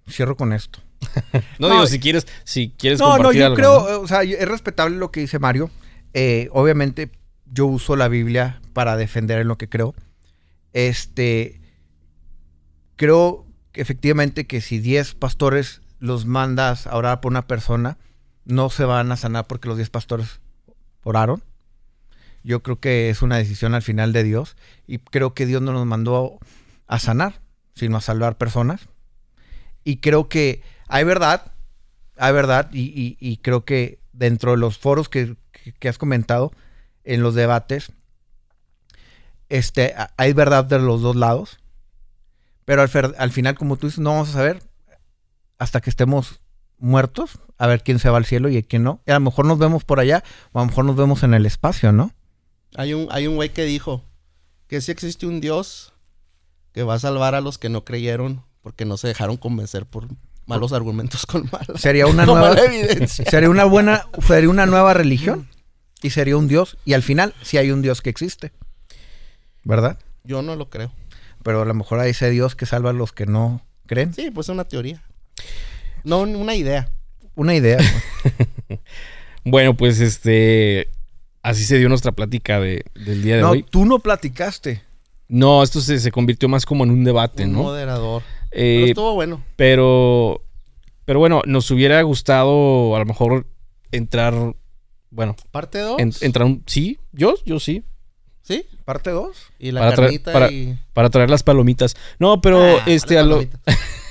Cierro con esto. No, No, digo, si quieres, si quieres No, no, compartir yo algo, creo, ¿no? o sea, es respetable lo que dice Mario. Eh, obviamente, yo uso la Biblia para defender en lo que creo. Este, creo efectivamente que si 10 pastores los mandas a orar por una persona, no se van a sanar porque los 10 pastores oraron. Yo creo que es una decisión al final de Dios y creo que Dios no nos mandó a sanar, sino a salvar personas. Y creo que hay verdad, hay verdad y, y- creo que dentro de los foros que- que has comentado, en los debates, este, hay verdad de los dos lados. Pero al, fer- al final, como tú dices, no vamos a saber hasta que estemos muertos, a ver quién se va al cielo y quién no. Y a lo mejor nos vemos por allá, o a lo mejor nos vemos en el espacio, ¿no? Hay un, hay un güey que dijo que sí existe un Dios que va a salvar a los que no creyeron porque no se dejaron convencer por malos argumentos con malas. Sería una nueva, evidencia. sería una buena, sería una nueva religión y sería un Dios. Y al final, sí hay un Dios que existe, ¿verdad? Yo no lo creo. Pero a lo mejor hay ese Dios que salva a los que no creen. Sí, pues es una teoría. No, una idea. Una idea. pues. Bueno, pues este. Así se dio nuestra plática de- del día de no, hoy. tú no platicaste. No, esto se, se convirtió más como en un debate, Un ¿no? moderador. Eh, Pero estuvo bueno. pero. Pero bueno, nos hubiera gustado a lo mejor entrar. Bueno, Parte 2. en- entrar un. Sí, yo, yo sí. ¿Sí? Parte 2. Y la Para carnita para- y... Para traer las palomitas. No, pero Ah, este, a lo.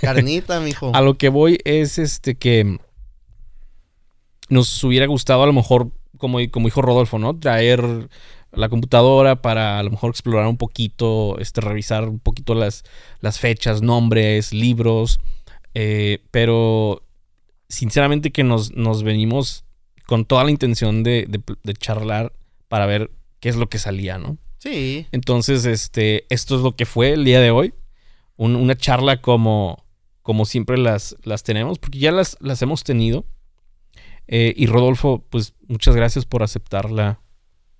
Carnita, mijo. a lo que voy es este que nos hubiera gustado a lo mejor, como, como dijo Rodolfo, ¿no? Traer la computadora para a lo mejor explorar un poquito, este, revisar un poquito las, las fechas, nombres, libros. eh, pero sinceramente que nos, nos venimos con toda la intención de, de- de charlar para ver qué es lo que salía, ¿no? Sí. Entonces, este, esto es lo que fue el día de hoy. Un- una charla como, como siempre las, las tenemos, porque ya las, las hemos tenido. Eh, y Rodolfo, pues muchas gracias por aceptar la,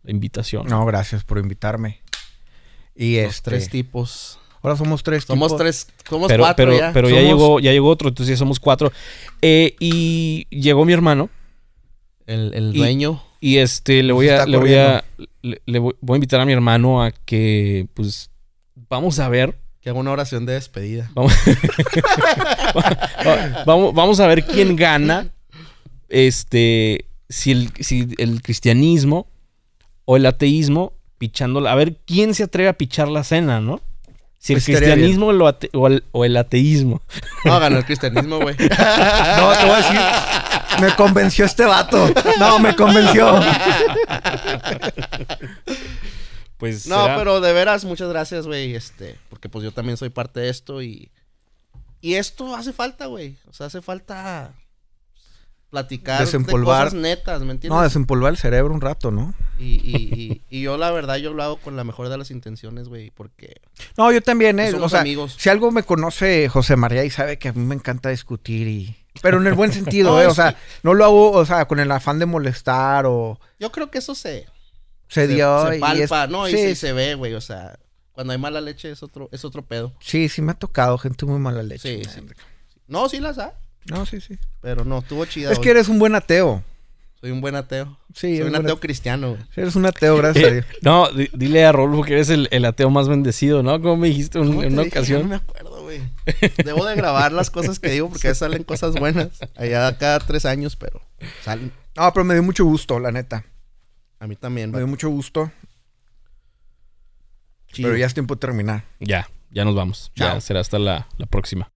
la invitación. No, gracias por invitarme. Y Los este, tres tipos. ahora somos tres Somos tipos. tres. Somos pero cuatro pero, ya. pero ya llegó, ya llegó otro, entonces ya somos cuatro. Eh, y llegó mi hermano. El, el y- dueño. Y este, le Nos voy a, le voy a, le, le voy, voy a invitar a mi hermano a que, pues, vamos a ver Que haga una oración de despedida. Vamos, Va- vamos, vamos a ver quién gana. Este. Si el, si el cristianismo o el ateísmo pichándola. A ver quién se atreve a pichar la cena, ¿no? Si el Estaría cristianismo o el, ate- o el- o el ateísmo. No, ganó el cristianismo, güey. No, te voy a decir. Me convenció este vato. No, me convenció. Pues. No, será- pero de veras, muchas gracias, güey. Este, porque pues yo también soy parte de esto y. Y esto hace falta, güey. O sea, hace falta platicar Desempolvar. de cosas netas, ¿me entiendes? No, desempolvar el cerebro un rato, ¿no? y, y, y, y yo, la verdad, yo lo hago con la mejor de las intenciones, güey. Porque No, yo también, ¿eh? somos O sea, amigos. si algo me conoce José María y sabe que a mí me encanta discutir y... Pero en el buen sentido, No, ¿eh? O sí. sea, no lo hago, o sea, con el afán de molestar o... Yo creo que eso se, Se dio se y palpa, es- ¿no? Y sí, se, se ve, güey. O sea, cuando hay mala leche es otro, es otro pedo. sí, sí me ha tocado gente muy mala leche. Sí, sí. No, sí las hay. No, sí, sí. Pero no, estuvo chida. Es hoy. que eres un buen ateo. Soy un buen ateo. Sí, Soy eres un buen ateo ate- cristiano, güey. Eres un ateo, gracias a Eh, Dios. no, di- dile a Rodolfo que eres el, el ateo más bendecido, ¿no? Como me dijiste un- ¿Cómo en una dije? Ocasión. No me acuerdo, güey. Debo de grabar las cosas que digo porque salen cosas buenas. Allá cada tres años, pero salen. No, pero me dio mucho gusto, la neta. A mí también, Me dio mucho gusto. Chido. Pero ya es tiempo de terminar. Ya, ya nos vamos. Ya será hasta la, la próxima.